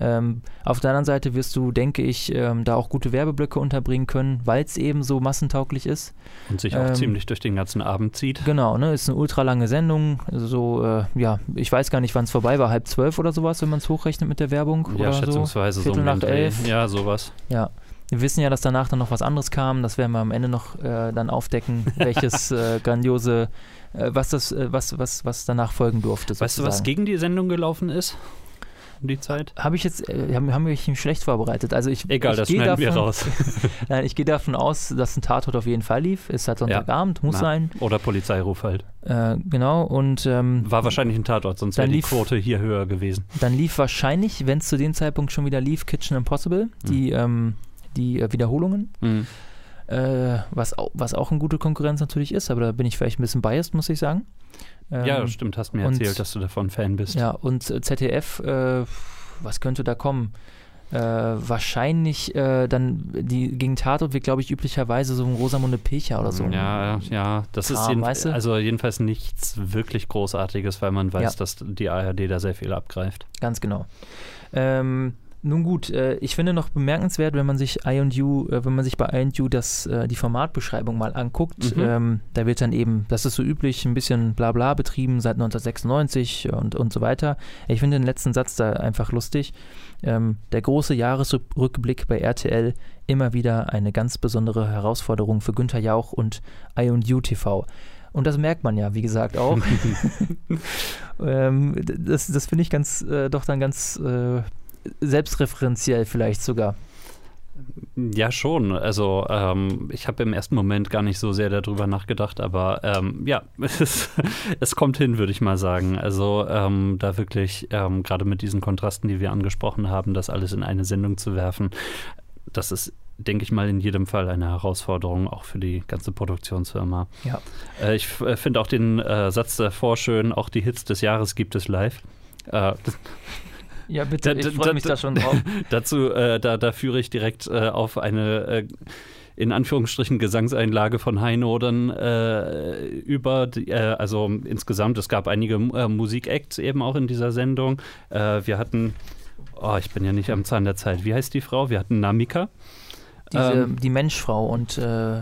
Speaker 2: Ähm, auf der anderen Seite wirst du, denke ich, ähm, da auch gute Werbeblöcke unterbringen können, weil es eben so massentauglich ist.
Speaker 3: Und sich auch
Speaker 2: Ähm,
Speaker 3: ziemlich durch den ganzen Abend zieht.
Speaker 2: Genau, ne, ist eine ultralange Sendung. So, äh, ja, ich weiß gar nicht, wann es vorbei war, halb zwölf oder sowas, wenn man es hochrechnet mit der Werbung.
Speaker 3: Ja,
Speaker 2: oder
Speaker 3: schätzungsweise so,
Speaker 2: Viertel
Speaker 3: um den
Speaker 2: nach elf.
Speaker 3: Ja, sowas.
Speaker 2: Ja. Wir wissen ja, dass danach dann noch was anderes kam. Das werden wir am Ende noch äh, dann aufdecken, [laughs] welches äh, grandiose, äh, was das, äh, was, was, was danach folgen durfte.
Speaker 3: Weißt du, was gegen die Sendung gelaufen ist? Um die Zeit?
Speaker 2: Habe ich jetzt, äh, haben, haben wir mich schlecht vorbereitet. Also ich,
Speaker 3: Egal,
Speaker 2: ich
Speaker 3: das schneiden wir
Speaker 2: davon-
Speaker 3: raus. [laughs]
Speaker 2: Nein, ich gehe davon aus, dass ein Tatort auf jeden Fall lief. Ist halt Sonntagabend, muss
Speaker 3: Na,
Speaker 2: sein.
Speaker 3: Oder Polizeiruf halt.
Speaker 2: Äh, genau, und ähm,
Speaker 3: War wahrscheinlich ein Tatort, sonst wäre die
Speaker 2: lief-
Speaker 3: Quote hier höher gewesen.
Speaker 2: Dann lief wahrscheinlich, wenn es zu dem Zeitpunkt schon wieder lief, Kitchen Impossible, die, ähm, die äh, Wiederholungen,
Speaker 3: Mhm.
Speaker 2: äh, was, was auch eine gute Konkurrenz natürlich ist, aber da bin ich vielleicht ein bisschen biased, muss ich sagen. Ähm,
Speaker 3: ja, stimmt, hast mir
Speaker 2: und-
Speaker 3: erzählt, dass du davon Fan bist.
Speaker 2: Ja, und äh, ZDF, äh, was könnte da kommen? Äh, wahrscheinlich äh, dann die gegen Tatort wird, glaube ich, üblicherweise so ein Rosamunde Pilcher oder so.
Speaker 3: Ja, ja, das ist
Speaker 2: Kram,
Speaker 3: jeden,
Speaker 2: weißt du?
Speaker 3: also jedenfalls nichts wirklich Großartiges, weil man weiß,
Speaker 2: Ja.
Speaker 3: dass die ARD da sehr viel abgreift.
Speaker 2: Ganz genau. Ähm, nun gut, äh, ich finde noch bemerkenswert, wenn man sich I&U, äh, wenn man sich bei I&U das, äh, die Formatbeschreibung mal anguckt,
Speaker 3: Mhm.
Speaker 2: ähm, da wird dann eben, das ist so üblich, ein bisschen Blabla betrieben seit 1996 und, und so weiter. Ich finde den letzten Satz da einfach lustig. Ähm, der große Jahresrückblick bei RTL, immer wieder eine ganz besondere Herausforderung für Günther Jauch und I&U TV. Und das merkt man ja, wie gesagt, auch. [laughs] [laughs] ähm, das das finde ich ganz, äh, doch dann ganz äh, selbstreferenziell vielleicht sogar.
Speaker 3: Ja, schon. Also ähm, ich habe im ersten Moment gar nicht so sehr darüber nachgedacht, aber ähm, ja, [laughs] es, ist, es kommt hin, würde ich mal sagen. Also ähm, da wirklich, ähm, gerade mit diesen Kontrasten, die wir angesprochen haben, das alles in eine Sendung zu werfen, das ist, denke ich mal, in jedem Fall eine Herausforderung, auch für die ganze Produktionsfirma.
Speaker 2: Ja.
Speaker 3: Äh, ich äh, finde auch den äh, Satz davor schön, auch die Hits des Jahres gibt es live. Äh, [laughs]
Speaker 2: Ja, bitte,
Speaker 3: Da-
Speaker 2: ich
Speaker 3: da-
Speaker 2: freue
Speaker 3: da-
Speaker 2: mich da schon drauf. [laughs]
Speaker 3: Dazu, äh, da, da führe ich direkt äh, auf eine äh, in Anführungsstrichen Gesangseinlage von Heino dann äh, über, die, äh, also insgesamt, es gab einige äh, Musikacts eben auch in dieser Sendung. Äh, wir hatten, oh, ich bin ja nicht am Zahn der Zeit, wie heißt die Frau? Wir hatten Namika.
Speaker 2: Diese,
Speaker 3: Ähm,
Speaker 2: die Menschfrau und äh,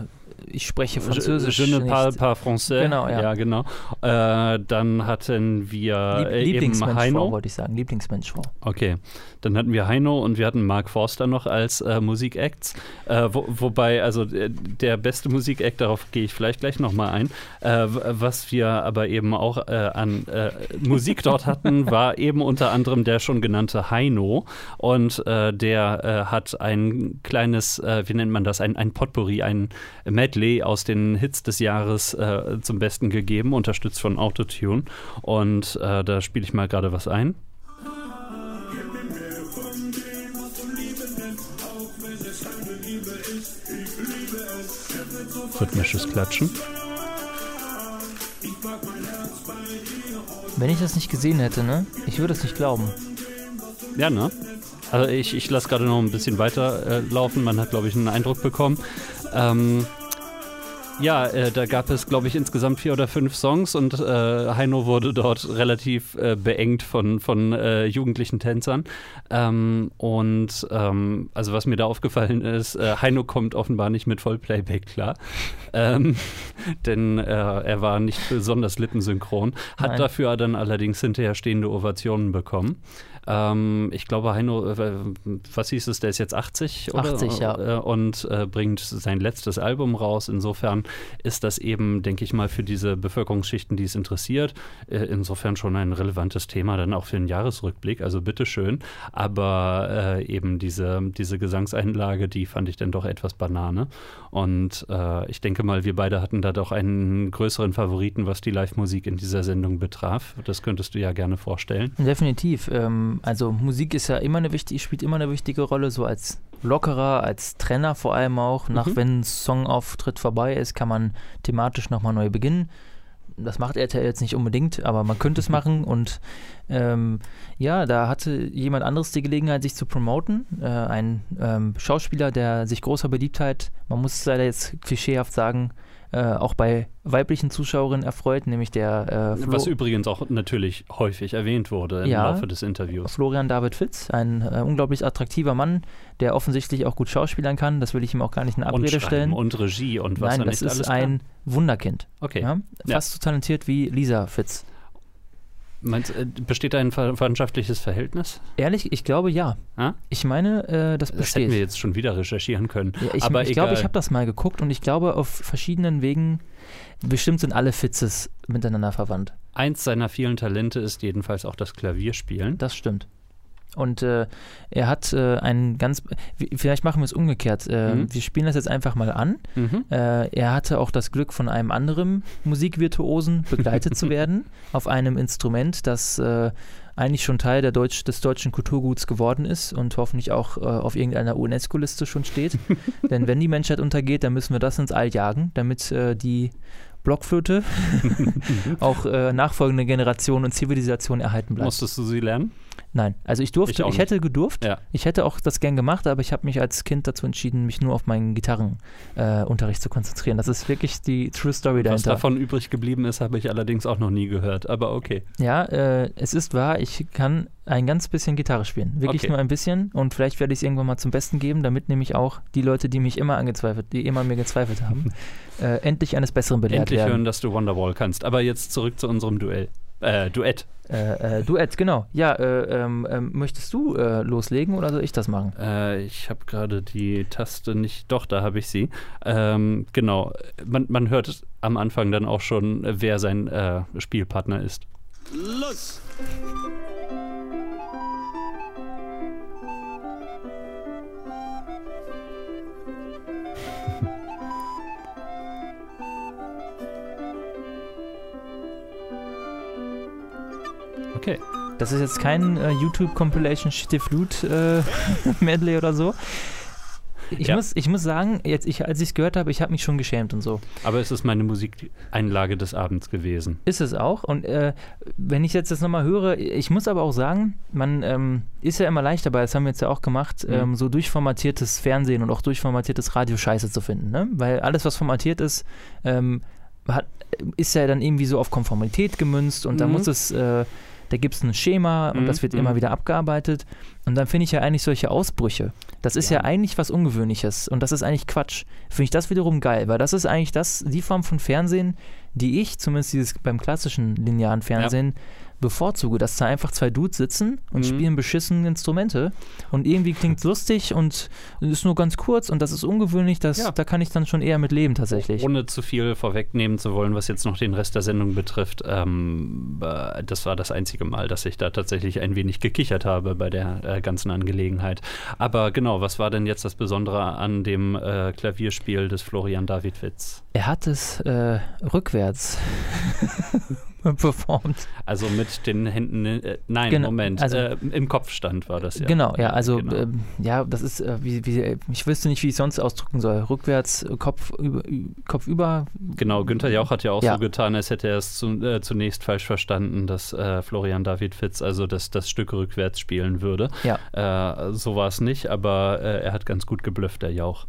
Speaker 2: ich spreche Französisch.
Speaker 3: Je ne
Speaker 2: nicht.
Speaker 3: parle pas français.
Speaker 2: Genau, ja.
Speaker 3: genau. Äh, dann hatten wir
Speaker 2: Lieb
Speaker 3: eben Heino.
Speaker 2: wollte ich sagen. Lieblingsmenschfrau.
Speaker 3: Okay, dann hatten wir Heino und wir hatten Mark Forster noch als äh, Musikacts. Äh, wo, wobei, also äh, der beste Musikact, darauf gehe ich vielleicht gleich nochmal ein. Äh, was wir aber eben auch äh, an Musik dort hatten, [laughs] war eben unter anderem der schon genannte Heino. Und der hat ein kleines, wie nennt man das, ein, ein Potpourri, ein Medley aus den Hits des Jahres äh, zum Besten gegeben, unterstützt von Autotune. Und äh, da spiele ich mal gerade was ein. Rhythmisches Klatschen.
Speaker 2: Wenn ich das nicht gesehen hätte, ne? Ich würde es nicht glauben.
Speaker 3: Ja, ne? Also ich, ich lasse gerade noch ein bisschen weiter äh, laufen. Man hat, glaube ich, einen Eindruck bekommen. Ähm, ja, äh, da gab es, glaube ich, insgesamt vier oder fünf Songs und äh, Heino wurde dort relativ äh, beengt von, von äh, jugendlichen Tänzern. Ähm, und ähm, also was mir da aufgefallen ist, äh, Heino kommt offenbar nicht mit Vollplayback klar. Ähm, [laughs] denn äh, er war nicht besonders lippensynchron, hat
Speaker 2: Nein.
Speaker 3: dafür dann allerdings hinterher stehende Ovationen bekommen. Ähm, ich glaube, Heino, äh, was hieß es, der ist jetzt 80, oder?
Speaker 2: 80, ja.
Speaker 3: Äh, Und äh, bringt sein letztes Album raus. Insofern ist das eben, denke ich mal, für diese Bevölkerungsschichten, die es interessiert, äh, insofern schon ein relevantes Thema, dann auch für den Jahresrückblick. Also bitteschön. Aber äh, eben diese, diese Gesangseinlage, die fand ich dann doch etwas Banane. Und äh, ich denke mal, wir beide hatten da doch einen größeren Favoriten, was die Live-Musik in dieser Sendung betraf. Das könntest du ja gerne vorstellen.
Speaker 2: Definitiv. Ähm, also Musik ist ja immer eine wichtige, spielt immer eine wichtige Rolle, so als Lockerer, als Trenner vor allem auch. Nach
Speaker 3: Mhm.
Speaker 2: wenn ein Songauftritt vorbei ist, kann man thematisch nochmal neu beginnen. Das macht RTL jetzt nicht unbedingt, aber man könnte es [laughs] machen und ähm, ja, da hatte jemand anderes die Gelegenheit, sich zu promoten. Äh, ein ähm, Schauspieler, der sich großer Beliebtheit, man muss es leider jetzt klischeehaft sagen, äh, auch bei weiblichen Zuschauerinnen erfreut, nämlich der äh, Flo
Speaker 3: Was übrigens auch natürlich häufig erwähnt wurde im
Speaker 2: Ja.
Speaker 3: Laufe des Interviews.
Speaker 2: Florian David Fitz, ein äh, unglaublich attraktiver Mann, der offensichtlich auch gut schauspielern kann. Das will ich ihm auch gar nicht in
Speaker 3: Und
Speaker 2: Abrede
Speaker 3: Schreiben
Speaker 2: stellen.
Speaker 3: und Regie und was
Speaker 2: Nein,
Speaker 3: er
Speaker 2: das
Speaker 3: nicht
Speaker 2: ist
Speaker 3: alles
Speaker 2: ein
Speaker 3: kann.
Speaker 2: Wunderkind.
Speaker 3: Okay.
Speaker 2: Ja?
Speaker 3: Ja.
Speaker 2: Fast so talentiert wie Lisa Fitz.
Speaker 3: Meinst, äh, besteht da ein ver freundschaftliches Verhältnis?
Speaker 2: Ehrlich, ich glaube ja.
Speaker 3: Ah?
Speaker 2: Ich meine, äh, das
Speaker 3: Das
Speaker 2: besteht.
Speaker 3: hätten wir jetzt schon wieder recherchieren können.
Speaker 2: ja, ich
Speaker 3: Aber
Speaker 2: ich glaube,
Speaker 3: egal.
Speaker 2: ich habe das mal geguckt und ich glaube, auf verschiedenen Wegen, bestimmt sind alle Fitzes miteinander verwandt.
Speaker 3: Eins seiner vielen Talente ist jedenfalls auch das Klavierspielen.
Speaker 2: Das stimmt. Und äh, er hat äh, einen ganz, vielleicht machen wir es umgekehrt. Äh,
Speaker 3: Mhm.
Speaker 2: Wir spielen das jetzt einfach mal an.
Speaker 3: Mhm.
Speaker 2: Äh, er hatte auch das Glück, von einem anderen Musikvirtuosen begleitet zu [laughs] werden, auf einem Instrument, das äh, eigentlich schon Teil der Deutsch, des deutschen Kulturguts geworden ist und hoffentlich auch äh, auf irgendeiner UNESCO-Liste schon steht. [laughs] Denn wenn die Menschheit untergeht, dann müssen wir das ins All jagen, damit äh, die Blockflöte [laughs] auch äh, nachfolgende Generationen und Zivilisationen erhalten bleibt.
Speaker 3: Musstest du sie lernen?
Speaker 2: Nein, also ich durfte,
Speaker 3: Ich
Speaker 2: ich, hätte gedurft,
Speaker 3: Ja.
Speaker 2: ich hätte auch das gern gemacht, aber ich habe mich als Kind dazu entschieden, mich nur auf meinen Gitarrenunterricht äh, zu konzentrieren. Das ist wirklich die True Story
Speaker 3: Was
Speaker 2: dahinter.
Speaker 3: davon übrig geblieben ist, habe ich allerdings auch noch nie gehört. Aber okay.
Speaker 2: Ja, äh, es ist wahr, ich kann ein ganz bisschen Gitarre spielen. Wirklich
Speaker 3: Okay.
Speaker 2: nur ein bisschen und vielleicht werde ich es irgendwann mal zum Besten geben, damit nämlich auch die Leute, die mich immer angezweifelt, die immer an mir gezweifelt haben, [laughs] äh, endlich eines Besseren belehrt
Speaker 3: Endlich
Speaker 2: werden.
Speaker 3: hören, dass du Wonderwall kannst. Aber jetzt zurück zu unserem Duell. Äh, Duett.
Speaker 2: Äh, äh, Duett, genau. Ja, äh, ähm, ähm, möchtest du äh, loslegen oder soll ich das machen?
Speaker 3: Äh, ich habe gerade die Taste nicht. Doch, da habe ich sie. Ähm, genau. Man, man hört am Anfang dann auch schon, wer sein äh, Spielpartner ist.
Speaker 6: Los!
Speaker 3: Okay.
Speaker 2: Das ist jetzt kein äh, YouTube-Compilation Shitty Flute äh, [laughs] Medley oder so. Ich,
Speaker 3: Ja.
Speaker 2: muss, ich muss sagen, jetzt, ich, als ich es gehört habe, ich habe mich schon geschämt und so.
Speaker 3: Aber es ist meine Musikeinlage des Abends gewesen.
Speaker 2: Ist es auch. Und äh, wenn ich jetzt das nochmal höre, ich muss aber auch sagen, man ähm, ist ja immer leicht dabei, das haben wir jetzt ja auch gemacht,
Speaker 3: Mhm.
Speaker 2: ähm, so durchformatiertes Fernsehen und auch durchformatiertes Radio scheiße zu finden. Ne? Weil alles, was formatiert ist, ähm, hat, ist ja dann irgendwie so auf Konformität gemünzt und da
Speaker 3: Mhm.
Speaker 2: muss es. Äh, da gibt es ein Schema und
Speaker 3: Mhm,
Speaker 2: das wird
Speaker 3: mhm.
Speaker 2: immer wieder abgearbeitet. Und dann finde ich ja eigentlich solche Ausbrüche, das ist ja.
Speaker 3: Ja.
Speaker 2: eigentlich was Ungewöhnliches und das ist eigentlich Quatsch. Finde ich das wiederum geil, weil das ist eigentlich das, die Form von Fernsehen, die ich, zumindest dieses beim klassischen linearen Fernsehen, bevorzuge, dass da einfach zwei Dudes sitzen und
Speaker 3: Mhm.
Speaker 2: spielen beschissen Instrumente und irgendwie klingt lustig und ist nur ganz kurz und das ist ungewöhnlich, das,
Speaker 3: Ja.
Speaker 2: da kann ich dann schon eher mit leben tatsächlich.
Speaker 3: Ohne zu viel vorwegnehmen zu wollen, was jetzt noch den Rest der Sendung betrifft, ähm, äh, das war das einzige Mal, dass ich da tatsächlich ein wenig gekichert habe bei der äh, ganzen Angelegenheit. Aber genau, was war denn jetzt das Besondere an dem äh, Klavierspiel des Florian David Witz?
Speaker 2: Er hat es äh, rückwärts [laughs] performt.
Speaker 3: Also mit den Händen, äh, nein,
Speaker 2: Genau,
Speaker 3: Moment,
Speaker 2: also-
Speaker 3: äh, im Kopfstand war das ja.
Speaker 2: Genau, ja, also
Speaker 3: Genau.
Speaker 2: ähm, ja, das ist, äh, wie, wie, ich wüsste nicht, wie ich es sonst ausdrücken soll. Rückwärts, äh, Kopf über, Kopf über.
Speaker 3: Genau, Günther Jauch hat ja auch
Speaker 2: Ja.
Speaker 3: so getan, als hätte er es zu, äh, zunächst falsch verstanden, dass äh, Florian David Fitz also das, das Stück rückwärts spielen würde.
Speaker 2: Ja.
Speaker 3: Äh, so war es nicht, aber äh, er hat ganz gut geblufft, der Jauch.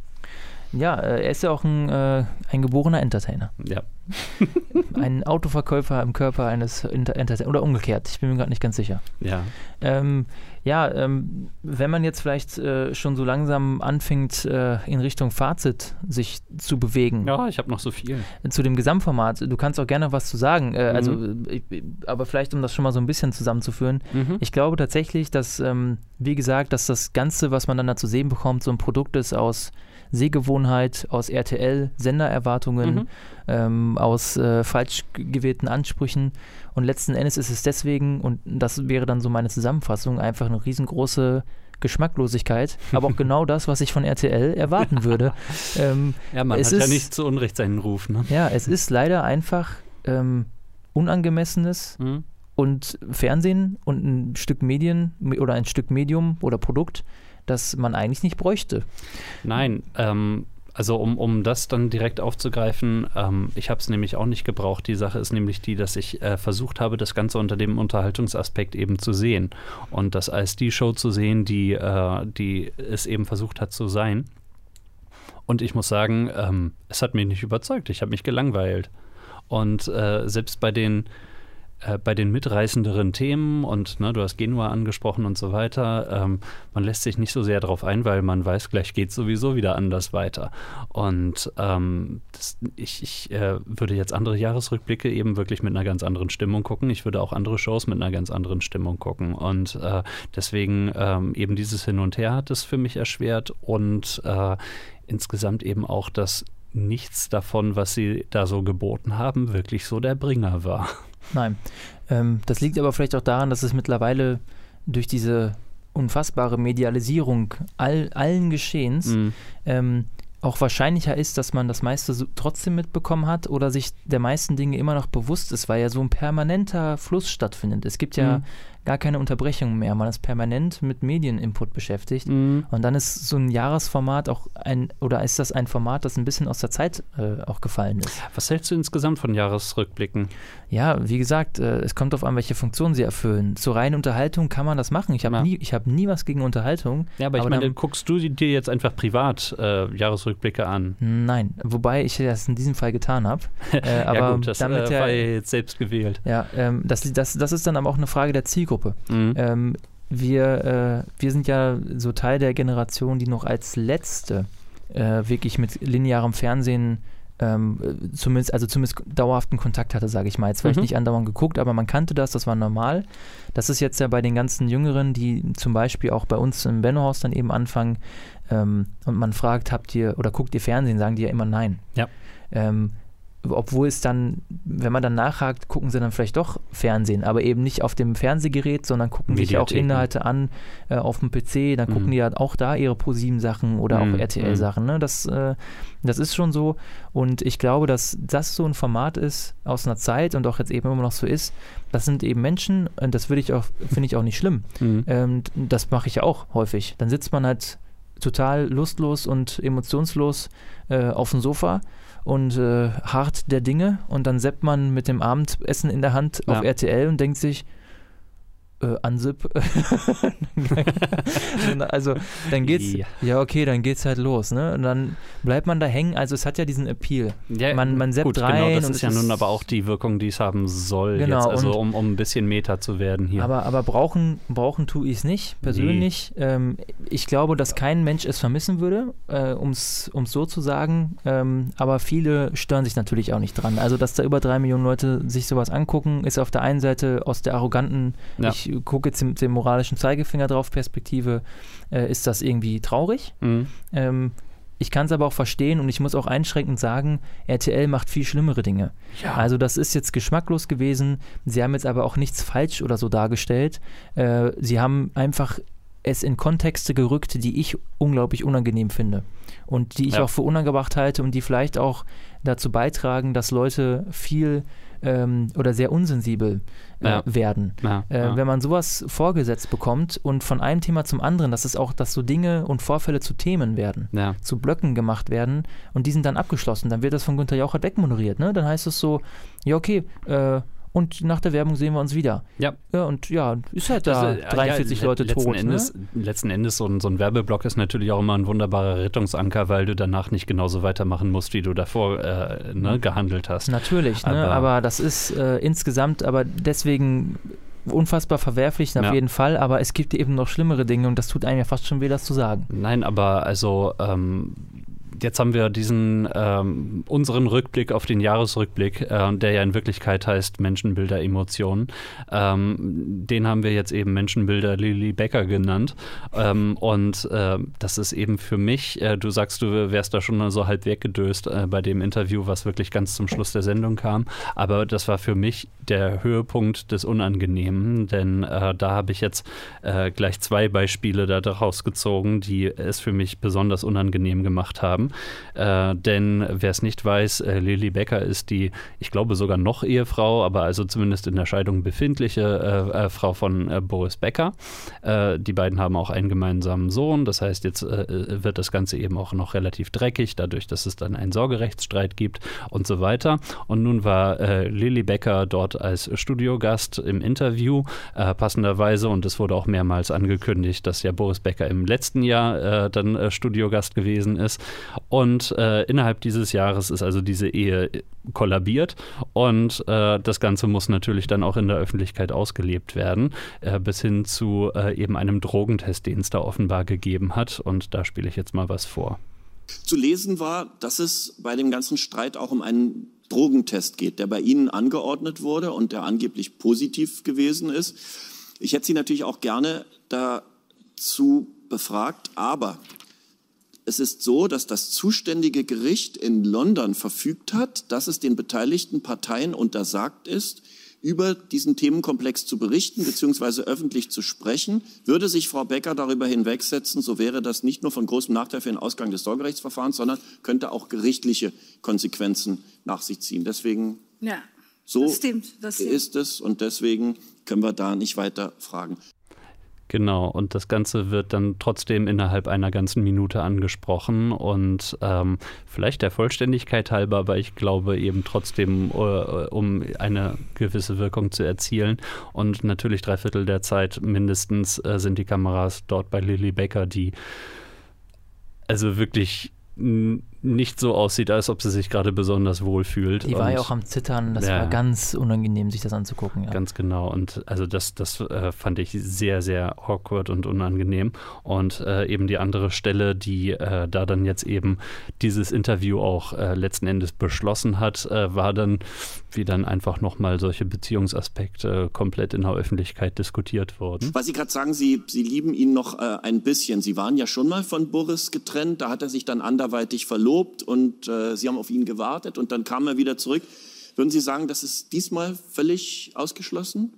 Speaker 2: Ja, äh, er ist ja auch ein, äh, ein geborener Entertainer.
Speaker 3: Ja. [laughs]
Speaker 2: Ein Autoverkäufer im Körper eines Inter Entertainers. Oder umgekehrt, ich bin mir gerade nicht ganz sicher.
Speaker 3: Ja.
Speaker 2: Ähm, ja, ähm, wenn man jetzt vielleicht äh, schon so langsam anfängt, äh, in Richtung Fazit sich zu bewegen,
Speaker 3: Ja, ich habe noch so viel.
Speaker 2: zu dem Gesamtformat, du kannst auch gerne was zu sagen, äh, also,
Speaker 3: Mhm.
Speaker 2: ich, aber vielleicht, um das schon mal so ein bisschen zusammenzuführen,
Speaker 3: Mhm.
Speaker 2: ich glaube tatsächlich, dass, ähm, wie gesagt, dass das Ganze, was man dann da zu sehen bekommt, so ein Produkt ist aus Sehgewohnheit, aus RTL, Sendererwartungen,
Speaker 3: Mhm.
Speaker 2: ähm, aus äh, falsch gewählten Ansprüchen. Und letzten Endes ist es deswegen, und das wäre dann so meine Zusammenfassung, einfach eine riesengroße Geschmacklosigkeit, aber auch [laughs] genau das, was ich von RTL erwarten würde. [laughs] ähm,
Speaker 3: Ja, man
Speaker 2: Es
Speaker 3: hat ja
Speaker 2: ist-
Speaker 3: nicht zu Unrecht seinen Ruf, ne?
Speaker 2: ja, es ist leider einfach ähm, unangemessenes
Speaker 3: Mhm.
Speaker 2: und Fernsehen und ein Stück Medien oder ein Stück Medium oder Produkt, das man eigentlich nicht bräuchte.
Speaker 3: Nein, ähm, also um, um das dann direkt aufzugreifen, ähm, ich habe es nämlich auch nicht gebraucht. Die Sache ist nämlich die, dass ich äh, versucht habe, das Ganze unter dem Unterhaltungsaspekt eben zu sehen und das als die Show zu sehen, die, äh, die es eben versucht hat zu sein. Und ich muss sagen, ähm, es hat mich nicht überzeugt. Ich habe mich gelangweilt. Und äh, selbst bei den äh, bei den mitreißenderen Themen und ne, du hast Genua angesprochen und so weiter, ähm, man lässt sich nicht so sehr darauf ein, weil man weiß, gleich geht sowieso wieder anders weiter. Und ähm, das, ich, ich äh, würde jetzt andere Jahresrückblicke eben wirklich mit einer ganz anderen Stimmung gucken. Ich würde auch andere Shows mit einer ganz anderen Stimmung gucken. Und äh, deswegen ähm, eben dieses Hin und Her hat es für mich erschwert und äh, insgesamt eben auch, dass nichts davon, was sie da so geboten haben, wirklich so der Bringer war.
Speaker 2: Nein. Ähm, das liegt aber vielleicht auch daran, dass es mittlerweile durch diese unfassbare Medialisierung all, allen Geschehens
Speaker 3: Mhm.
Speaker 2: ähm, auch wahrscheinlicher ist, dass man das meiste so trotzdem mitbekommen hat oder sich der meisten Dinge immer noch bewusst ist, weil ja so ein permanenter Fluss stattfindet. Es gibt ja
Speaker 3: Mhm.
Speaker 2: Gar keine Unterbrechung mehr. Man ist permanent mit Medieninput beschäftigt.
Speaker 3: Mhm.
Speaker 2: Und dann ist so ein Jahresformat auch ein, oder ist das ein Format, das ein bisschen aus der Zeit äh, auch gefallen ist?
Speaker 3: Was hältst du insgesamt von Jahresrückblicken?
Speaker 2: Ja, wie gesagt, äh, es kommt darauf an, welche Funktion sie erfüllen. Zur reinen Unterhaltung kann man das machen. Ich habe
Speaker 3: Ja.
Speaker 2: nie, ich hab nie was gegen Unterhaltung.
Speaker 3: Ja, aber ich
Speaker 2: Aber
Speaker 3: meine,
Speaker 2: dann-
Speaker 3: guckst du dir jetzt einfach privat äh, Jahresrückblicke an?
Speaker 2: Nein, wobei ich das in diesem Fall getan habe. [laughs] Äh, aber
Speaker 3: ja gut, das
Speaker 2: damit
Speaker 3: äh,
Speaker 2: ja,
Speaker 3: war ja jetzt selbst gewählt.
Speaker 2: ja, ähm, das, das, das ist dann aber auch eine Frage der Zielgruppe.
Speaker 3: Mhm.
Speaker 2: Ähm, wir, äh, wir sind ja so Teil der Generation, die noch als letzte äh, wirklich mit linearem Fernsehen ähm, äh, zumindest, also zumindest dauerhaften Kontakt hatte, sage ich mal. Jetzt vielleicht
Speaker 3: Mhm.
Speaker 2: nicht andauernd geguckt, aber man kannte das, das war normal. Das ist jetzt ja bei den ganzen Jüngeren, die zum Beispiel auch bei uns im Bennohaus dann eben anfangen ähm, und man fragt, habt ihr oder guckt ihr Fernsehen, sagen die ja immer nein.
Speaker 3: Ja.
Speaker 2: Ähm, obwohl es dann, wenn man dann nachhakt, gucken sie dann vielleicht doch Fernsehen, aber eben nicht auf dem Fernsehgerät, sondern gucken sich auch. Inhalte an äh, auf dem PC, dann gucken
Speaker 3: Mhm.
Speaker 2: die ja auch da ihre ProSieben-Sachen oder
Speaker 3: Mhm,
Speaker 2: auch RTL-Sachen. Ne? Das, äh, das ist schon so und ich glaube, dass das so ein Format ist aus einer Zeit und auch jetzt eben immer noch so ist, das sind eben Menschen und das würde ich auch, finde ich auch nicht schlimm.
Speaker 3: Mhm.
Speaker 2: Ähm, das mache ich ja auch häufig. Dann sitzt man halt total lustlos und emotionslos äh, auf dem Sofa und äh, hart der Dinge und dann seppt man mit dem Abendessen in der Hand auf
Speaker 3: Ja.
Speaker 2: RTL und denkt sich, äh, Ansip. [laughs] also dann geht's, ja. ja. okay, dann geht's halt los, ne? Und dann bleibt man da hängen. Also es hat ja diesen Appeal.
Speaker 3: Ja,
Speaker 2: man, man
Speaker 3: seppt rein. Genau, das ist ja nun aber auch die Wirkung, die es haben soll, genau, jetzt, also um, um ein bisschen Meta zu werden hier.
Speaker 2: Aber, aber brauchen, brauchen tue ich es nicht, persönlich. Nee. Ähm, ich glaube, dass kein Mensch es vermissen würde, äh, um es so zu sagen. Ähm, aber viele stören sich natürlich auch nicht dran. Also, dass da über drei Millionen Leute sich sowas angucken, ist auf der einen Seite aus der arroganten, ja. ich gucke jetzt mit dem moralischen Zeigefinger drauf Perspektive, äh, ist das irgendwie traurig. Mhm. Ähm, ich kann es aber auch verstehen und ich muss auch einschränkend sagen, RTL macht viel schlimmere Dinge. Ja. Also das ist jetzt geschmacklos gewesen. Sie haben jetzt aber auch nichts falsch oder so dargestellt. Äh, sie haben einfach es in Kontexte gerückt, die ich unglaublich unangenehm finde und die ich ja. auch für unangebracht halte und die vielleicht auch dazu beitragen, dass Leute viel ähm, oder sehr unsensibel äh, ja. werden. Ja, äh, ja. Wenn man sowas vorgesetzt bekommt und von einem Thema zum anderen, dass es auch, dass so Dinge und Vorfälle zu Themen werden, zu Blöcken gemacht werden und die sind dann abgeschlossen, dann wird das von Günther Jauch wegmoderiert. Ne? Dann heißt es so, ja okay, äh, und nach der Werbung sehen wir uns wieder.
Speaker 3: Ja.
Speaker 2: ja und ja, ist halt da also, 43 ja, Leute
Speaker 3: letzten
Speaker 2: tot.
Speaker 3: Endes,
Speaker 2: ne?
Speaker 3: Letzten Endes, so ein, so ein Werbeblock ist natürlich auch immer ein wunderbarer Rettungsanker, weil du danach nicht genauso weitermachen musst, wie du davor äh, ne, gehandelt hast.
Speaker 2: Natürlich, ne? aber, aber das ist äh, insgesamt, aber deswegen unfassbar verwerflich, auf ja. jeden Fall, aber es gibt eben noch schlimmere Dinge und das tut einem ja fast schon weh, das zu sagen.
Speaker 3: Nein, aber also ähm, jetzt haben wir diesen ähm, unseren Rückblick auf den Jahresrückblick, äh, der ja in Wirklichkeit heißt Menschenbilder Emotionen. Ähm, den haben wir jetzt eben Menschenbilder Lily Becker genannt. Ähm, und äh, das ist eben für mich, äh, du sagst, du wärst da schon so halb weggedöst äh, bei dem Interview, was wirklich ganz zum Schluss der Sendung kam. Aber das war für mich der Höhepunkt des Unangenehmen, denn äh, da habe ich jetzt äh, gleich zwei Beispiele daraus gezogen, die es für mich besonders unangenehm gemacht haben. Äh, denn wer es nicht weiß, äh, Lili Becker ist die, ich glaube sogar noch Ehefrau, aber also zumindest in der Scheidung befindliche äh, äh Frau von äh, Boris Becker. Äh, die beiden haben auch einen gemeinsamen Sohn. Das heißt, jetzt wird das Ganze eben auch noch relativ dreckig, dadurch, dass es dann einen Sorgerechtsstreit gibt und so weiter. Und nun war Lili Becker dort als Studiogast im Interview, passenderweise, und es wurde auch mehrmals angekündigt, dass ja Boris Becker im letzten Jahr dann Studiogast gewesen ist. Und äh, innerhalb dieses Jahres ist also diese Ehe kollabiert und äh, das Ganze muss natürlich dann auch in der Öffentlichkeit ausgelebt werden, äh, bis hin zu äh, eben einem Drogentest, den es da offenbar gegeben hat. Und da spiele ich jetzt mal was vor.
Speaker 7: Zu lesen war, dass es bei dem ganzen Streit auch um einen Drogentest geht, der bei Ihnen angeordnet wurde und der angeblich positiv gewesen ist. Ich hätte Sie natürlich auch gerne dazu befragt, aber es ist so, dass das zuständige Gericht in London verfügt hat, dass es den beteiligten Parteien untersagt ist, über diesen Themenkomplex zu berichten bzw. öffentlich zu sprechen. Würde sich Frau Becker darüber hinwegsetzen, so wäre das nicht nur von großem Nachteil für den Ausgang des Sorgerechtsverfahrens, sondern könnte auch gerichtliche Konsequenzen nach sich ziehen. Deswegen ja, so das stimmt, das stimmt. ist es und deswegen können wir da nicht weiter fragen.
Speaker 3: Genau, und das Ganze wird dann trotzdem innerhalb einer ganzen Minute angesprochen und ähm, vielleicht der Vollständigkeit halber, weil ich glaube eben trotzdem, äh, um eine gewisse Wirkung zu erzielen. Und natürlich drei Viertel der Zeit mindestens äh, sind die Kameras dort bei Lily Becker, die also wirklich nicht so aussieht, als ob sie sich gerade besonders wohl fühlt.
Speaker 2: Die war ja auch am Zittern, das ja, war ganz unangenehm, sich das anzugucken. Ja.
Speaker 3: Ganz genau. Und also das, das äh, fand ich sehr, sehr awkward und unangenehm. Und äh, eben die andere Stelle, die äh, da dann jetzt eben dieses Interview auch äh, letzten Endes beschlossen hat, äh, war dann, wie dann einfach nochmal solche Beziehungsaspekte komplett in der Öffentlichkeit diskutiert wurden.
Speaker 7: Was Sie gerade sagen, Sie, Sie lieben ihn noch äh, ein bisschen. Sie waren ja schon mal von Boris getrennt, da hat er sich dann anderweitig verloren gelobt und äh, sie haben auf ihn gewartet und dann kam er wieder zurück. Würden Sie sagen, das ist diesmal völlig ausgeschlossen?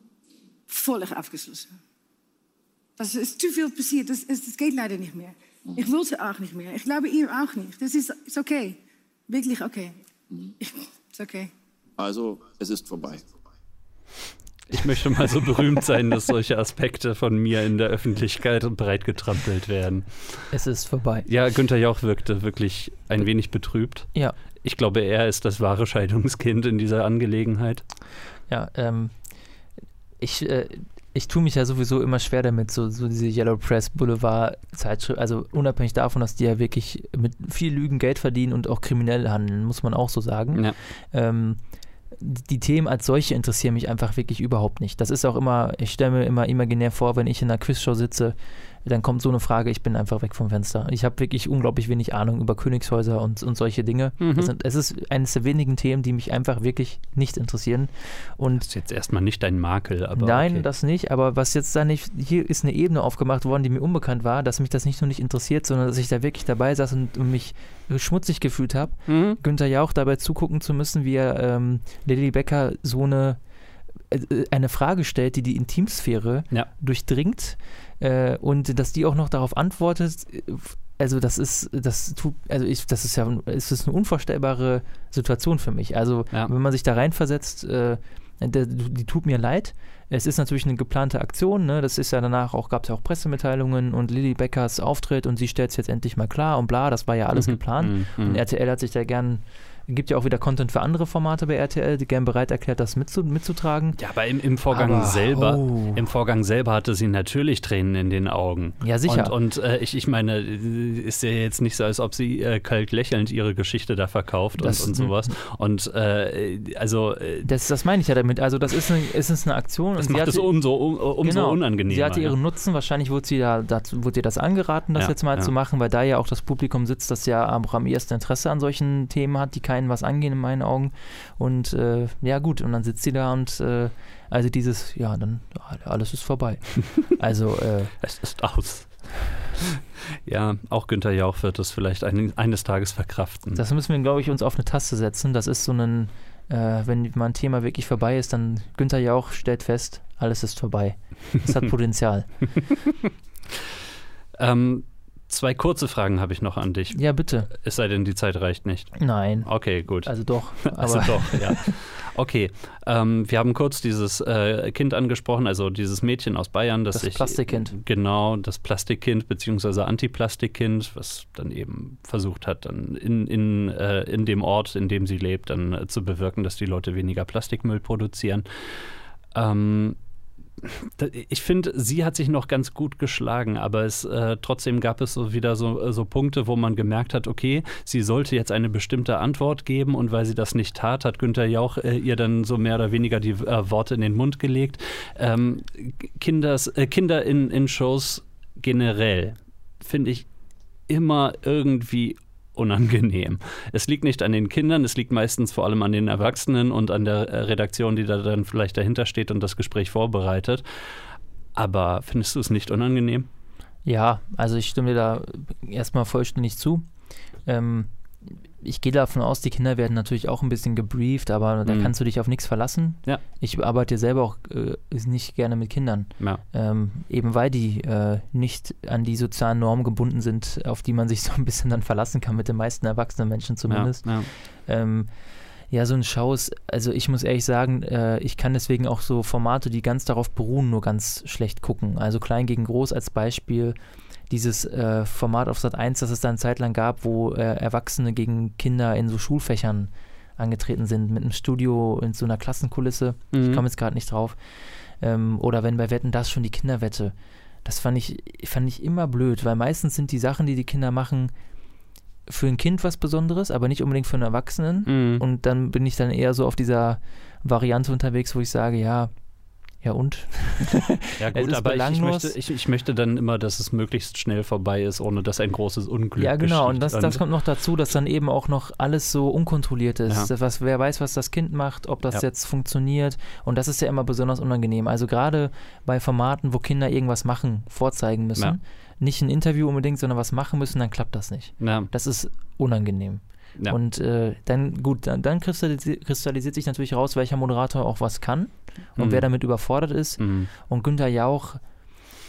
Speaker 8: Völlig ausgeschlossen. Das ist zu viel passiert. Das, das geht leider nicht mehr. Ich will es auch nicht mehr. Ich glaube ihr auch nicht. Das ist, ist okay. Wirklich okay. Mhm. Ist okay.
Speaker 7: Also, es ist vorbei.
Speaker 3: Ich möchte mal so berühmt sein, dass solche Aspekte von mir in der Öffentlichkeit breit getrampelt werden.
Speaker 2: Es ist vorbei.
Speaker 3: Ja, Günther Jauch wirkte wirklich ein wenig betrübt.
Speaker 2: Ja.
Speaker 3: Ich glaube, er ist das wahre Scheidungskind in dieser Angelegenheit.
Speaker 2: Ja, ähm, ich, äh, ich tue mich ja sowieso immer schwer damit, so, so diese Yellow Press Boulevard Zeitschrift, also unabhängig davon, dass die ja wirklich mit viel Lügen Geld verdienen und auch kriminell handeln, muss man auch so sagen.
Speaker 3: Ja.
Speaker 2: Ähm, die Themen als solche interessieren mich einfach wirklich überhaupt nicht. Das ist auch immer, ich stelle mir immer imaginär vor, wenn ich in einer Quizshow sitze, dann kommt so eine Frage, ich bin einfach weg vom Fenster. Ich habe wirklich unglaublich wenig Ahnung über Königshäuser und, und solche Dinge.
Speaker 3: Mhm.
Speaker 2: Sind, es ist eines der wenigen Themen, die mich einfach wirklich nicht interessieren. Und
Speaker 3: Das ist jetzt erstmal nicht dein Makel, aber.
Speaker 2: Nein,
Speaker 3: okay.
Speaker 2: das nicht. Aber was jetzt da nicht, hier ist eine Ebene aufgemacht worden, die mir unbekannt war, dass mich das nicht nur nicht interessiert, sondern dass ich da wirklich dabei saß und, und mich schmutzig gefühlt habe,
Speaker 3: Mhm.
Speaker 2: Günther Jauch dabei zugucken zu müssen, wie er ähm, Lilly Becker so eine, äh, eine Frage stellt, die die Intimsphäre
Speaker 3: Ja.
Speaker 2: durchdringt äh, und dass die auch noch darauf antwortet. äh, Also das ist, das tut, also ich, das ist ja, es ist eine unvorstellbare Situation für mich. Also
Speaker 3: Ja.
Speaker 2: wenn man sich da reinversetzt, äh, der, die tut mir leid. Es ist natürlich eine geplante Aktion, ne? Das ist ja danach auch, gab es ja auch Pressemitteilungen und Lilly Beckers Auftritt und sie stellt es jetzt endlich mal klar und bla, das war ja alles
Speaker 3: Mhm,
Speaker 2: geplant.
Speaker 3: mhm.
Speaker 2: Und RTL hat sich da gern, gibt ja auch wieder Content für andere Formate bei RTL, die gern bereit erklärt, das mitzu, mitzutragen.
Speaker 3: Ja, aber im, im Vorgang
Speaker 2: Aber,
Speaker 3: selber,
Speaker 2: oh.
Speaker 3: im Vorgang selber hatte sie natürlich Tränen in den Augen.
Speaker 2: Ja, sicher.
Speaker 3: Und, und äh, ich, ich meine, äh, ist ja jetzt nicht so, als ob sie äh, kalt lächelnd ihre Geschichte da verkauft
Speaker 2: Das-
Speaker 3: und, und sowas. Und äh, also äh,
Speaker 2: Das, das meine ich ja damit. Also das ist eine, es ist eine Aktion.
Speaker 3: das
Speaker 2: und sie
Speaker 3: macht
Speaker 2: hatte-
Speaker 3: es umso, um, umso
Speaker 2: Genau.
Speaker 3: unangenehmer.
Speaker 2: Sie hatte
Speaker 3: ja.
Speaker 2: ihren Nutzen, wahrscheinlich wurde, sie da, dazu, wurde ihr das angeraten, das
Speaker 3: Ja,
Speaker 2: jetzt mal
Speaker 3: ja.
Speaker 2: zu machen, weil da ja auch das Publikum sitzt, das ja am, am ersten Interesse an solchen Themen hat, die keinen was angehen in meinen Augen. Und äh, ja gut, und dann sitzt sie da und äh, also dieses, ja, dann alles ist vorbei. [laughs] also äh,
Speaker 3: Es ist aus. Ja, auch Günther Jauch wird es vielleicht ein, eines Tages verkraften.
Speaker 2: das müssen wir, glaube ich, uns auf eine Taste setzen. Das ist so ein, äh, wenn mal ein Thema wirklich vorbei ist, dann Günther Jauch stellt fest, alles ist vorbei. Es hat [laughs] Potenzial.
Speaker 3: ähm, zwei kurze Fragen habe ich noch an dich.
Speaker 2: Ja, bitte.
Speaker 3: Es sei denn, die Zeit reicht nicht.
Speaker 2: Nein.
Speaker 3: Okay, gut.
Speaker 2: Also doch. [laughs]
Speaker 3: Also doch, ja. Okay, ähm, wir haben kurz dieses äh, Kind angesprochen, also dieses Mädchen aus Bayern, das,
Speaker 2: Das
Speaker 3: sich
Speaker 2: Plastikkind.
Speaker 3: genau das Plastikkind beziehungsweise Antiplastikkind, was dann eben versucht hat, dann in, in, äh, in dem Ort, in dem sie lebt, dann äh, zu bewirken, dass die Leute weniger Plastikmüll produzieren. Ähm, ich finde, sie hat sich noch ganz gut geschlagen, aber es äh, trotzdem gab es so wieder so, so Punkte, wo man gemerkt hat, okay, sie sollte jetzt eine bestimmte Antwort geben und weil sie das nicht tat, hat Günther Jauch äh, ihr dann so mehr oder weniger die äh, Worte in den Mund gelegt. Ähm, Kinders, äh, Kinder in, in Shows generell finde ich immer irgendwie unangenehm. Es liegt nicht an den Kindern, es liegt meistens vor allem an den Erwachsenen und an der äh, Redaktion, die da dann vielleicht dahinter steht und das Gespräch vorbereitet. Aber findest du es nicht unangenehm?
Speaker 2: Ja, also ich stimme dir da erstmal vollständig zu. Ähm, ich gehe davon aus, die Kinder werden natürlich auch ein bisschen gebrieft, aber da
Speaker 3: Mhm.
Speaker 2: kannst du dich auf nichts verlassen.
Speaker 3: Ja.
Speaker 2: Ich arbeite selber auch äh, nicht gerne mit Kindern,
Speaker 3: Ja.
Speaker 2: ähm, eben weil die äh, nicht an die sozialen Normen gebunden sind, auf die man sich [laughs] so ein bisschen dann verlassen kann, mit den meisten erwachsenen Menschen zumindest.
Speaker 3: Ja.
Speaker 2: Ähm, ja, so ein Schaus, also ich muss ehrlich sagen, äh, ich kann deswegen auch so Formate, die ganz darauf beruhen, nur ganz schlecht gucken. Also Klein gegen Groß als Beispiel, dieses äh, Format auf Sat 1, das es da eine Zeit lang gab, wo äh, Erwachsene gegen Kinder in so Schulfächern angetreten sind, mit einem Studio in so einer Klassenkulisse. Ich
Speaker 3: Mhm.
Speaker 2: komme jetzt gerade nicht drauf. Ähm, oder wenn bei Wetten das schon die Kinderwette. Das fand ich, fand ich immer blöd, weil meistens sind die Sachen, die die Kinder machen, für ein Kind was Besonderes, aber nicht unbedingt für einen Erwachsenen.
Speaker 3: Mhm.
Speaker 2: Und dann bin ich dann eher so auf dieser Variante unterwegs, wo ich sage, ja, ja und? [laughs]
Speaker 3: ja [laughs] gut, aber ich, ich, möchte, ich, ich möchte dann immer, dass es möglichst schnell vorbei ist, ohne dass ein großes Unglück
Speaker 2: Ja, genau. Und das, das kommt noch dazu, dass dann eben auch noch alles so unkontrolliert ist.
Speaker 3: Ja.
Speaker 2: Was, wer weiß, was das Kind macht, ob das
Speaker 3: Ja.
Speaker 2: jetzt funktioniert. Und das ist ja immer besonders unangenehm. Also gerade bei Formaten, wo Kinder irgendwas machen, vorzeigen müssen,
Speaker 3: Ja.
Speaker 2: nicht ein Interview unbedingt, sondern was machen müssen, dann klappt das nicht. Das ist unangenehm.
Speaker 3: Ja.
Speaker 2: Und äh, dann, gut, dann, dann kristallisiert, kristallisiert sich natürlich raus, welcher Moderator auch was kann und
Speaker 3: Mhm.
Speaker 2: wer damit überfordert ist.
Speaker 3: Mhm.
Speaker 2: Und Günther Jauch,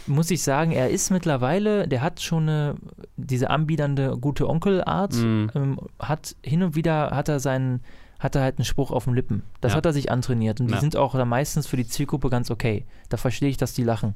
Speaker 2: muss ich sagen, er ist mittlerweile, der hat schon eine, diese anbiedernde gute Onkelart,
Speaker 3: Mhm.
Speaker 2: ähm, hat hin und wieder, hat er seinen, hat er halt einen Spruch auf den Lippen. Das
Speaker 3: Ja.
Speaker 2: hat er sich antrainiert und die
Speaker 3: Ja.
Speaker 2: sind auch dann meistens für die Zielgruppe ganz okay. Da verstehe ich, dass die lachen.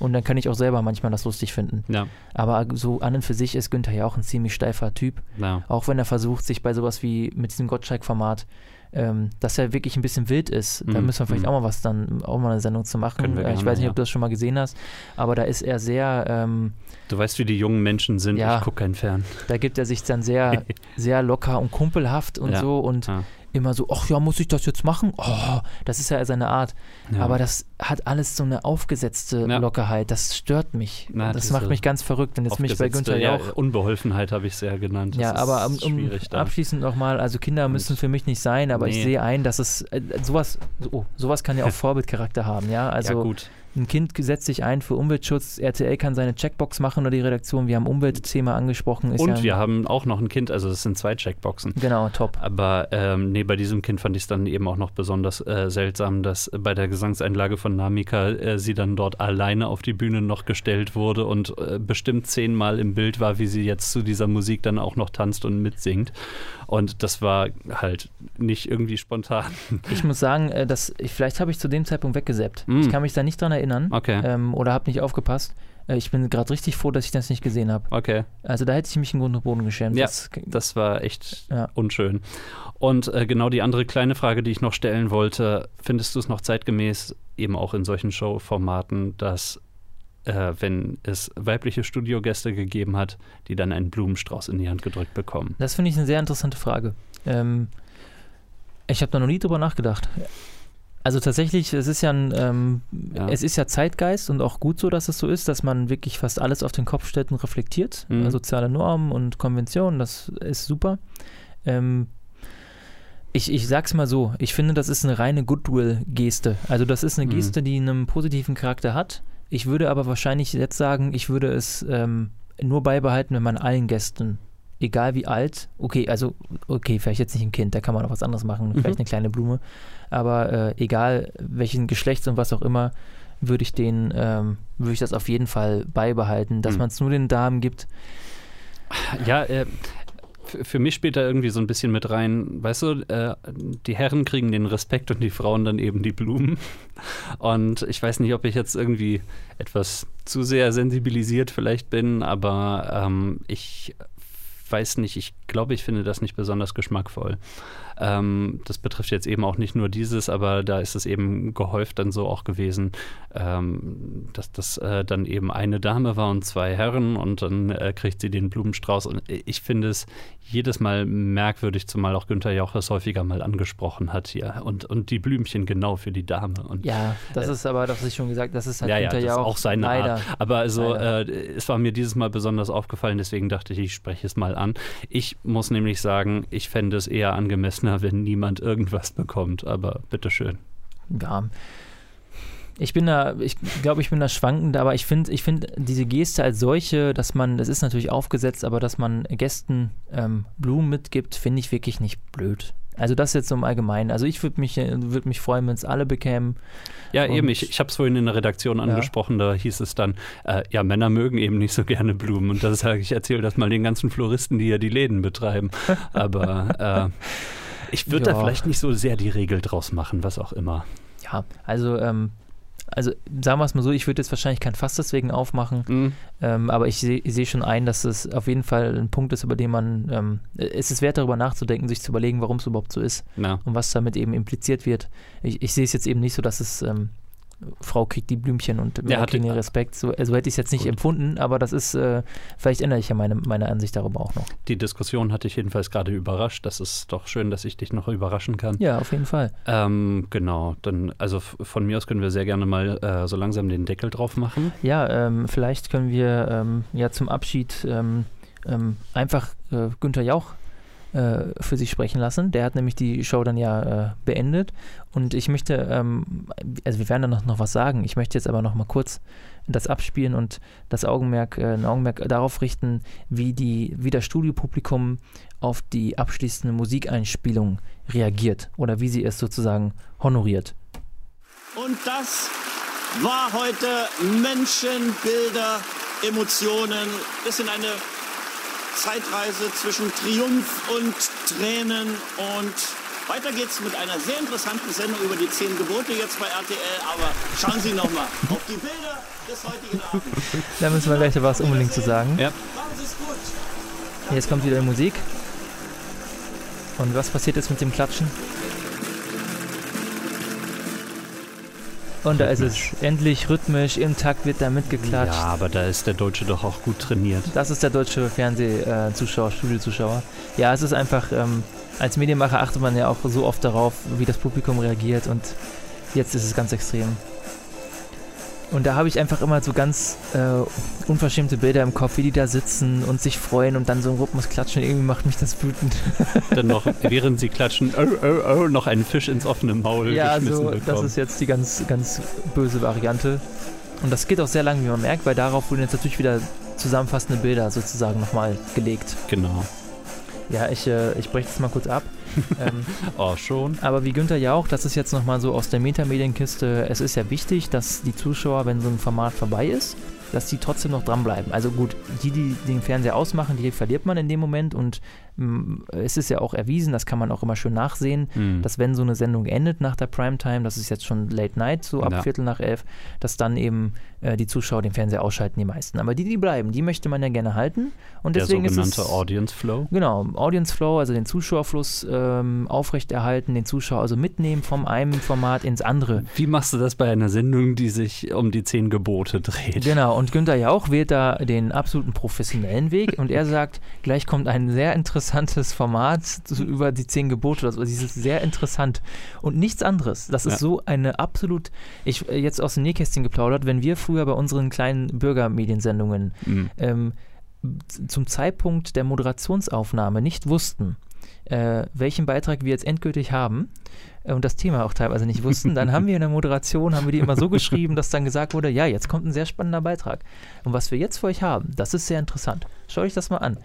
Speaker 2: Und dann kann ich auch selber manchmal das lustig finden.
Speaker 3: Ja,
Speaker 2: Aber so an und für sich ist Günther ja auch ein ziemlich steifer Typ.
Speaker 3: ja.
Speaker 2: Auch wenn er versucht, sich bei sowas wie mit diesem Gottschalk-Format ähm, dass er wirklich ein bisschen wild ist. Da
Speaker 3: Mhm,
Speaker 2: müssen wir vielleicht
Speaker 3: mhm.
Speaker 2: auch mal was dann, auch mal eine Sendung zu machen.
Speaker 3: Können wir
Speaker 2: Äh, ich
Speaker 3: gerne,
Speaker 2: weiß nicht,
Speaker 3: ja.
Speaker 2: ob du das schon mal gesehen hast, aber da ist er sehr, ähm,
Speaker 3: Du weißt, wie die jungen Menschen sind.
Speaker 2: Ja.
Speaker 3: Ich gucke keinen Fern.
Speaker 2: da gibt er sich dann sehr, [laughs] sehr locker und kumpelhaft und
Speaker 3: Ja.
Speaker 2: so und
Speaker 3: Ja.
Speaker 2: Immer so, ach ja, muss ich das jetzt machen? Oh, das ist ja seine Art.
Speaker 3: Ja.
Speaker 2: Aber das hat alles so eine aufgesetzte
Speaker 3: Ja.
Speaker 2: Lockerheit. Das stört mich.
Speaker 3: Na,
Speaker 2: das macht mich ganz verrückt. Und jetzt bin ich bei Günther
Speaker 3: ja,
Speaker 2: Jauch.
Speaker 3: Unbeholfenheit habe ich sehr genannt. Das
Speaker 2: Ja, aber um, um abschließend nochmal, also Kinder müssen für mich nicht sein, aber ich
Speaker 3: Nee.
Speaker 2: sehe ein, dass es äh, sowas, oh, sowas kann ja auch [laughs] Vorbildcharakter haben, ja. Also
Speaker 3: ja, gut.
Speaker 2: Ein Kind setzt sich ein für Umweltschutz, RTL kann seine Checkbox machen oder die Redaktion, wir haben Umweltthema angesprochen.
Speaker 3: Und
Speaker 2: ja,
Speaker 3: wir haben auch noch ein Kind, also es sind zwei Checkboxen.
Speaker 2: Genau, top.
Speaker 3: Aber ähm, nee, bei diesem Kind fand ich es dann eben auch noch besonders äh, seltsam, dass bei der Gesangseinlage von Namika äh, sie dann dort alleine auf die Bühne noch gestellt wurde und äh, bestimmt zehnmal im Bild war, wie sie jetzt zu dieser Musik dann auch noch tanzt und mitsingt. Und das war halt nicht irgendwie spontan. [laughs]
Speaker 2: Ich muss sagen, äh, dass ich, vielleicht habe ich zu dem Zeitpunkt weggesappt.
Speaker 3: Mm.
Speaker 2: Ich kann mich da nicht dran erinnern
Speaker 3: Okay.
Speaker 2: ähm, oder habe nicht aufgepasst. Äh, ich bin gerade richtig froh, dass ich das nicht gesehen habe.
Speaker 3: Okay.
Speaker 2: Also da hätte ich mich im Grund und Boden geschämt.
Speaker 3: Ja,
Speaker 2: Das,
Speaker 3: Das war echt
Speaker 2: Ja.
Speaker 3: unschön. Und äh, genau die andere kleine Frage, die ich noch stellen wollte, findest du es noch zeitgemäß, eben auch in solchen Showformaten, dass äh, wenn es weibliche Studiogäste gegeben hat, die dann einen Blumenstrauß in die Hand gedrückt bekommen?
Speaker 2: Das finde ich eine sehr interessante Frage. Ähm, ich habe da noch nie drüber nachgedacht. Also tatsächlich, es ist ja ein, ähm,
Speaker 3: Ja.
Speaker 2: es ist ja Zeitgeist und auch gut so, dass es so ist, dass man wirklich fast alles auf den Kopf stellt und reflektiert.
Speaker 3: Mhm.
Speaker 2: Äh, Soziale Normen und Konventionen, das ist super. Ähm, ich, ich sag's mal so, ich finde, das ist eine reine Goodwill-Geste. Also das ist eine
Speaker 3: Mhm.
Speaker 2: Geste, die einen positiven Charakter hat. Ich würde aber wahrscheinlich jetzt sagen, ich würde es ähm, nur beibehalten, wenn man allen Gästen, egal wie alt, okay, also okay, vielleicht jetzt nicht ein Kind, da kann man auch was anderes machen, vielleicht eine kleine Blume, aber äh, egal welchen Geschlechts und was auch immer, würde ich den, ähm, würde ich das auf jeden Fall beibehalten, dass
Speaker 3: Mhm.
Speaker 2: man es nur den Damen gibt.
Speaker 3: Ja, äh, für mich spielt da irgendwie so ein bisschen mit rein, weißt du, äh, die Herren kriegen den Respekt und die Frauen dann eben die Blumen. [laughs] Und ich weiß nicht, ob ich jetzt irgendwie etwas zu sehr sensibilisiert vielleicht bin, aber ähm, ich weiß nicht, ich glaube, ich finde das nicht besonders geschmackvoll. Ähm, das betrifft jetzt eben auch nicht nur dieses, aber da ist es eben gehäuft dann so auch gewesen, ähm, dass das äh, dann eben eine Dame war und zwei Herren und dann äh, kriegt sie den Blumenstrauß. Und ich finde es jedes Mal merkwürdig, zumal auch Günther Jauch es häufiger mal angesprochen hat hier. Und, und die Blümchen genau für die Dame. Und
Speaker 2: Ja, das ist aber, das ich schon gesagt, das ist halt
Speaker 3: ja, ja, das
Speaker 2: Günther
Speaker 3: ist
Speaker 2: Jauch.
Speaker 3: auch seine
Speaker 2: leider.
Speaker 3: Art. Aber also, äh, es war mir dieses Mal besonders aufgefallen, deswegen dachte ich, ich spreche es mal an. Ich muss nämlich sagen, ich fände es eher angemessener, wenn niemand irgendwas bekommt. Aber bitteschön.
Speaker 2: Ja. Ich bin da, ich glaube, ich bin da schwankend, aber ich finde, ich finde diese Geste als solche, dass man, das ist natürlich aufgesetzt, aber dass man Gästen ähm, Blumen mitgibt, finde ich wirklich nicht blöd. Also das jetzt so im Allgemeinen. Also ich würde mich, würde mich freuen, wenn es alle bekämen.
Speaker 3: Ja,
Speaker 2: Und-
Speaker 3: eben, ich, ich habe es vorhin in der Redaktion angesprochen, da hieß es dann, äh, ja, Männer mögen eben nicht so gerne Blumen. Und das sage ich, erzähle das mal den ganzen Floristen, die ja die Läden betreiben. Aber äh, ich würde da [laughs]
Speaker 2: Ja.
Speaker 3: vielleicht nicht so sehr die Regel draus machen, was auch immer.
Speaker 2: Ja, also, ähm, also sagen wir es mal so, ich würde jetzt wahrscheinlich kein Fass deswegen aufmachen,
Speaker 3: Mhm.
Speaker 2: ähm, aber ich sehe seh schon ein, dass es auf jeden Fall ein Punkt ist, über den man, ähm, es ist wert darüber nachzudenken, sich zu überlegen, warum es überhaupt so ist.
Speaker 3: Na,
Speaker 2: und was damit eben impliziert wird. Ich, ich sehe es jetzt eben nicht so, dass es ähm, Frau kriegt die Blümchen und
Speaker 3: Ja,
Speaker 2: Männer
Speaker 3: hatte-
Speaker 2: den Respekt. So, also hätte ich es jetzt nicht
Speaker 3: Gut.
Speaker 2: empfunden, aber das ist, äh, vielleicht ändere ich ja meine, meine Ansicht darüber auch noch.
Speaker 3: die Diskussion hatte ich jedenfalls gerade überrascht. Das ist doch schön, dass ich dich noch überraschen kann.
Speaker 2: Ja, auf jeden Fall.
Speaker 3: Ähm, genau, dann, also von mir aus können wir sehr gerne mal äh, so langsam den Deckel drauf machen.
Speaker 2: Ja, ähm, vielleicht können wir ähm, ja zum Abschied ähm, ähm, einfach äh, Günther Jauch für sich sprechen lassen. Der hat nämlich die Show dann ja äh, beendet. Und ich möchte, ähm, also wir werden dann noch, noch was sagen. Ich möchte jetzt aber noch mal kurz das abspielen und das Augenmerk, äh, ein Augenmerk darauf richten, wie, die, wie das Studiopublikum auf die abschließende Musikeinspielung reagiert oder wie sie es sozusagen honoriert.
Speaker 6: Und das war heute Menschen, Bilder, Emotionen. Das sind eine Zeitreise zwischen Triumph und Tränen. Und weiter geht's mit einer sehr interessanten Sendung über die zehn Gebote jetzt bei RTL. Aber schauen Sie nochmal auf die Bilder des heutigen Abends.
Speaker 2: Da müssen wir gleich was unbedingt zu sagen.
Speaker 3: Ja.
Speaker 6: Machen Sie es gut.
Speaker 2: Jetzt kommt wieder die Musik. Und was passiert jetzt mit dem Klatschen? Und da ist es endlich rhythmisch, im Takt wird da mitgeklatscht.
Speaker 3: Ja, aber da ist der Deutsche doch auch gut trainiert.
Speaker 2: Das ist der deutsche Fernsehzuschauer, Studiozuschauer. Ja, es ist einfach, ähm, als Medienmacher achtet man ja auch so oft darauf, wie das Publikum reagiert und jetzt ist es ganz extrem. Und da habe ich einfach immer so ganz äh, unverschämte Bilder im Kopf, wie die da sitzen und sich freuen und dann so im Rhythmus klatschen. Irgendwie macht mich das wütend. [laughs]
Speaker 3: Dann noch, während sie klatschen, oh, oh, oh, noch einen Fisch ins offene Maul
Speaker 2: ja,
Speaker 3: geschmissen
Speaker 2: so,
Speaker 3: bekommen.
Speaker 2: das ist jetzt die ganz, ganz böse Variante. Und das geht auch sehr lange, wie man merkt, weil darauf wurden jetzt natürlich wieder zusammenfassende Bilder sozusagen nochmal gelegt.
Speaker 3: Genau.
Speaker 2: Ja, ich, äh, ich breche das mal kurz ab. [laughs] ähm,
Speaker 3: Oh, schon.
Speaker 2: aber wie Günther Jauch, das ist jetzt nochmal so aus der Metamedienkiste, es ist ja wichtig, dass die Zuschauer, wenn so ein Format vorbei ist, dass die trotzdem noch dranbleiben. Also gut, die, die den Fernseher ausmachen, die verliert man in dem Moment und es ist ja auch erwiesen, das kann man auch immer schön nachsehen,
Speaker 3: Hm.
Speaker 2: dass wenn so eine Sendung endet nach der Primetime, das ist jetzt schon Late Night, so ab
Speaker 3: Ja.
Speaker 2: Viertel nach elf, dass dann eben äh, die Zuschauer den Fernseher ausschalten, die meisten. Aber die, die bleiben, die möchte man ja gerne halten und
Speaker 3: Der
Speaker 2: deswegen ist
Speaker 3: sogenannte
Speaker 2: es...
Speaker 3: Audience Flow.
Speaker 2: Genau, Audience Flow, also den Zuschauerfluss ähm, aufrechterhalten, den Zuschauer also mitnehmen vom einen Format ins andere.
Speaker 3: Wie machst du das bei einer Sendung, die sich um die zehn Gebote dreht?
Speaker 2: Genau, und Günther Jauch wählt da den absoluten professionellen Weg und er sagt, gleich kommt ein sehr interessantes Format zu, über die zehn Gebote. Also dieses sehr interessant und nichts anderes. Das ist
Speaker 3: Ja.
Speaker 2: so eine absolut, ich äh, jetzt aus dem Nähkästchen geplaudert, wenn wir früher bei unseren kleinen Bürgermediensendungen
Speaker 3: Hm.
Speaker 2: ähm, zum Zeitpunkt der Moderationsaufnahme nicht wussten, äh, welchen Beitrag wir jetzt endgültig haben äh, und das Thema auch teilweise nicht wussten, dann haben wir in der Moderation, haben wir die immer so geschrieben, dass dann gesagt wurde, ja, jetzt kommt ein sehr spannender Beitrag. Und was wir jetzt für euch haben, das ist sehr interessant. Schaut euch das mal an.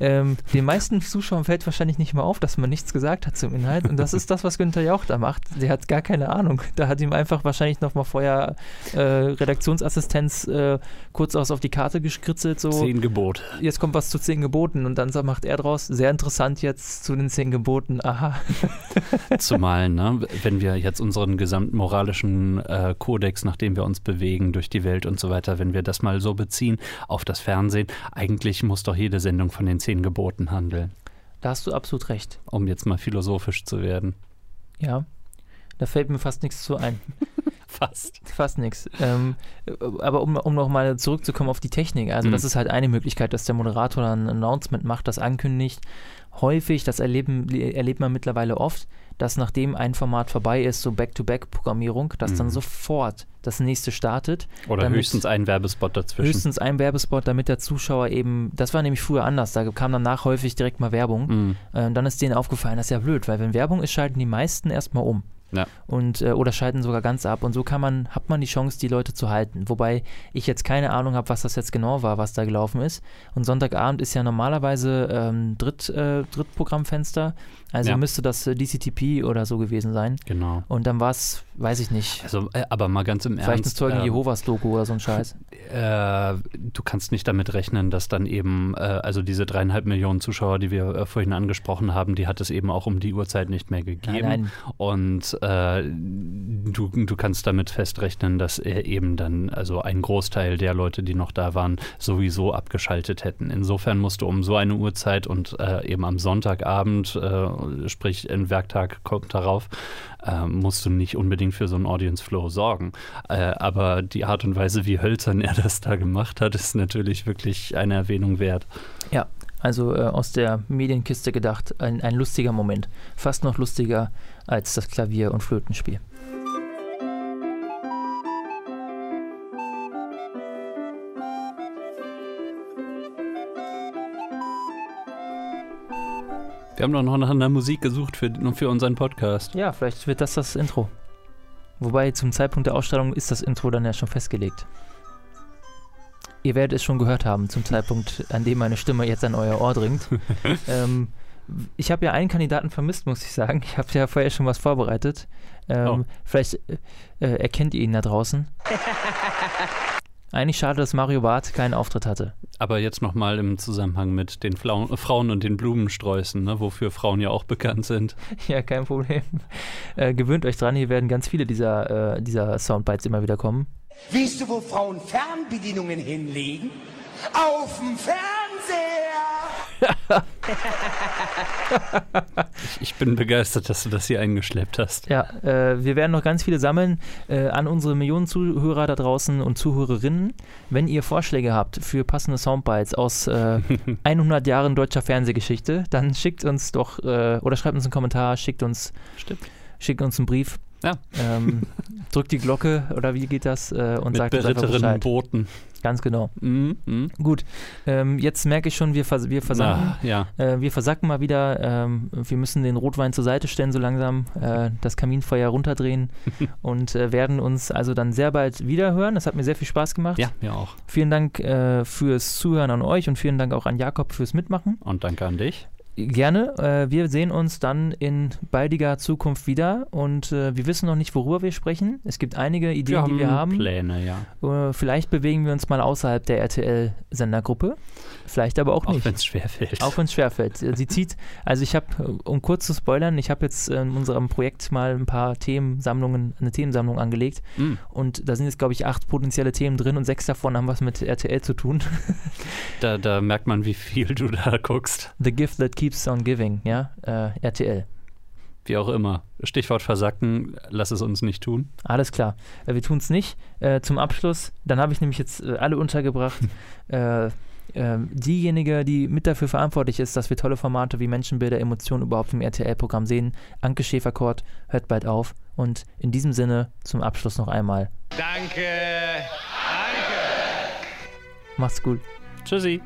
Speaker 2: Ähm, den meisten Zuschauern fällt wahrscheinlich nicht mal auf, dass man nichts gesagt hat zum Inhalt. Und das ist das, was Günther Jauch da macht. Der hat gar keine Ahnung. Da hat ihm einfach wahrscheinlich noch mal vorher äh, Redaktionsassistenz äh, kurz aus auf die Karte geskritzelt. So,
Speaker 3: Zehn Gebote.
Speaker 2: jetzt kommt was zu zehn Geboten und dann so macht er draus, sehr interessant jetzt zu den zehn Geboten, aha. [laughs]
Speaker 3: Zumal, ne, wenn wir jetzt unseren gesamten moralischen äh, Kodex, nach dem wir uns bewegen durch die Welt und so weiter, wenn wir das mal so beziehen auf das Fernsehen, eigentlich muss doch jede Sendung von den zehn Geboten handeln,
Speaker 2: Da hast du absolut recht.
Speaker 3: um jetzt mal philosophisch zu werden.
Speaker 2: Ja, da fällt mir fast nichts zu ein. [laughs]
Speaker 3: Fast.
Speaker 2: Fast nichts. Ähm, aber um, um nochmal zurückzukommen auf die Technik, also
Speaker 3: Mhm.
Speaker 2: das ist halt eine Möglichkeit, dass der Moderator dann ein Announcement macht, das ankündigt. Häufig, das erleben, erlebt man mittlerweile oft, dass nachdem ein Format vorbei ist, so Back-to-Back-Programmierung, dass dann
Speaker 3: Mhm.
Speaker 2: sofort das nächste startet.
Speaker 3: Oder höchstens ein Werbespot dazwischen.
Speaker 2: Höchstens ein Werbespot, damit der Zuschauer eben, das war nämlich früher anders, da kam danach häufig direkt mal Werbung.
Speaker 3: Mhm.
Speaker 2: Äh, und dann ist denen aufgefallen, das ist ja blöd, weil wenn Werbung ist, schalten die meisten erstmal um.
Speaker 3: Ja.
Speaker 2: Und, äh, oder schalten sogar ganz ab. Und so kann man, hat man die Chance, die Leute zu halten. Wobei ich jetzt keine Ahnung habe, was das jetzt genau war, was da gelaufen ist. Und Sonntagabend ist ja normalerweise ähm, Dritt, äh, Drittprogrammfenster. Also
Speaker 3: Ja.
Speaker 2: müsste das äh, DCTP oder so gewesen sein.
Speaker 3: Genau.
Speaker 2: Und dann war es, weiß ich nicht,
Speaker 3: Also, äh, aber mal ganz im
Speaker 2: vielleicht
Speaker 3: Ernst.
Speaker 2: Zeugen
Speaker 3: ähm,
Speaker 2: Jehovas Doku oder so ein Scheiß. [laughs]
Speaker 3: äh, du kannst nicht damit rechnen, dass dann eben, äh, also diese dreieinhalb Millionen Zuschauer, die wir äh, vorhin angesprochen haben, die hat es eben auch um die Uhrzeit nicht mehr gegeben.
Speaker 2: Nein, nein.
Speaker 3: Und äh, du, du kannst damit festrechnen, dass er eben dann, also ein Großteil der Leute, die noch da waren, sowieso abgeschaltet hätten. Insofern musst du um so eine Uhrzeit und äh, eben am Sonntagabend, sprich ein Werktag kommt darauf, äh, musst du nicht unbedingt für so einen Audience Flow sorgen. Äh, aber die Art und Weise, wie hölzern er das da gemacht hat, ist natürlich wirklich eine Erwähnung wert.
Speaker 2: Ja, also äh, aus der Medienkiste gedacht, ein, ein lustiger Moment. Fast noch lustiger als das Klavier- und Flötenspiel.
Speaker 3: Wir haben doch noch nach einer Musik gesucht für, für unseren Podcast.
Speaker 2: Ja, vielleicht wird das das Intro. Wobei zum Zeitpunkt der Ausstrahlung ist das Intro dann ja schon festgelegt. Ihr werdet es schon gehört haben, zum Zeitpunkt, an dem meine Stimme jetzt an euer Ohr dringt. [laughs] ähm, ich habe ja einen Kandidaten vermisst, muss ich sagen. Ich habe ja vorher schon was vorbereitet. Ähm,
Speaker 3: Oh.
Speaker 2: Vielleicht äh, erkennt ihr ihn da draußen. [laughs] Eigentlich schade, dass Mario Barth keinen Auftritt hatte.
Speaker 3: Aber jetzt nochmal im Zusammenhang mit den Flau Frauen und den Blumensträußen, ne, wofür Frauen ja auch bekannt sind. [laughs]
Speaker 2: Ja, kein Problem. Äh, gewöhnt euch dran, hier werden ganz viele dieser, äh, dieser Soundbites immer wieder kommen.
Speaker 9: Weißt du, wo Frauen Fernbedienungen hinlegen? Auf dem Fernseher! [laughs]
Speaker 3: ich, ich, bin begeistert, dass du das hier eingeschleppt hast.
Speaker 2: Ja, äh, wir werden noch ganz viele sammeln äh, an unsere Millionen Zuhörer da draußen und Zuhörerinnen. Wenn ihr Vorschläge habt für passende Soundbites aus äh, [laughs] 100 Jahren deutscher Fernsehgeschichte, dann schickt uns doch äh, oder schreibt uns einen Kommentar, schickt uns, schickt uns einen Brief.
Speaker 3: Ja.
Speaker 2: Ähm, [laughs] drückt die Glocke oder wie geht das äh, und
Speaker 3: Mit
Speaker 2: sagt uns einfach
Speaker 3: beritteren
Speaker 2: Bescheid. Ganz genau.
Speaker 3: Mhm, mhm.
Speaker 2: Gut, ähm, jetzt merke ich schon, wir, vers wir versacken.
Speaker 3: Ah, ja.
Speaker 2: Äh, wir versacken mal wieder. Ähm, wir müssen den Rotwein zur Seite stellen, so langsam, äh, das Kaminfeuer runterdrehen [laughs] und äh, werden uns also dann sehr bald wieder hören. Das hat mir sehr viel Spaß gemacht.
Speaker 3: Ja, mir auch.
Speaker 2: Vielen Dank äh, fürs Zuhören an euch und vielen Dank auch an Jakob fürs Mitmachen.
Speaker 3: Und danke an dich.
Speaker 2: Gerne. Äh, wir sehen uns dann in baldiger Zukunft wieder und äh, wir wissen noch nicht, worüber wir sprechen. Es gibt einige Ideen,
Speaker 3: wir
Speaker 2: die wir haben.
Speaker 3: Pläne, ja.
Speaker 2: Äh, vielleicht bewegen wir uns mal außerhalb der RTL-Sendergruppe. Vielleicht aber auch nicht.
Speaker 3: Auch wenn es schwerfällt.
Speaker 2: Auch wenn es schwerfällt. Sie zieht, also ich habe, um kurz zu spoilern, ich habe jetzt in unserem Projekt mal ein paar Themensammlungen, eine Themensammlung angelegt
Speaker 3: Mm.
Speaker 2: und da sind jetzt, glaube ich, acht potenzielle Themen drin und sechs davon haben was mit RTL zu tun. [laughs]
Speaker 3: Da, da merkt man, wie viel du da guckst.
Speaker 2: The gift that keeps on giving, ja, äh, RTL.
Speaker 3: Wie auch immer. Stichwort versacken, lass es uns nicht tun.
Speaker 2: Alles klar. Äh, wir tun es nicht. Äh, zum Abschluss, dann habe ich nämlich jetzt äh, alle untergebracht. [laughs] äh, äh, diejenige, die mit dafür verantwortlich ist, dass wir tolle Formate wie Menschenbilder, Emotionen überhaupt im RTL-Programm sehen, Anke Schäferkort, hört bald auf. Und in diesem Sinne zum Abschluss noch einmal.
Speaker 1: Danke. Danke.
Speaker 2: Macht's gut.
Speaker 3: Tschüssi.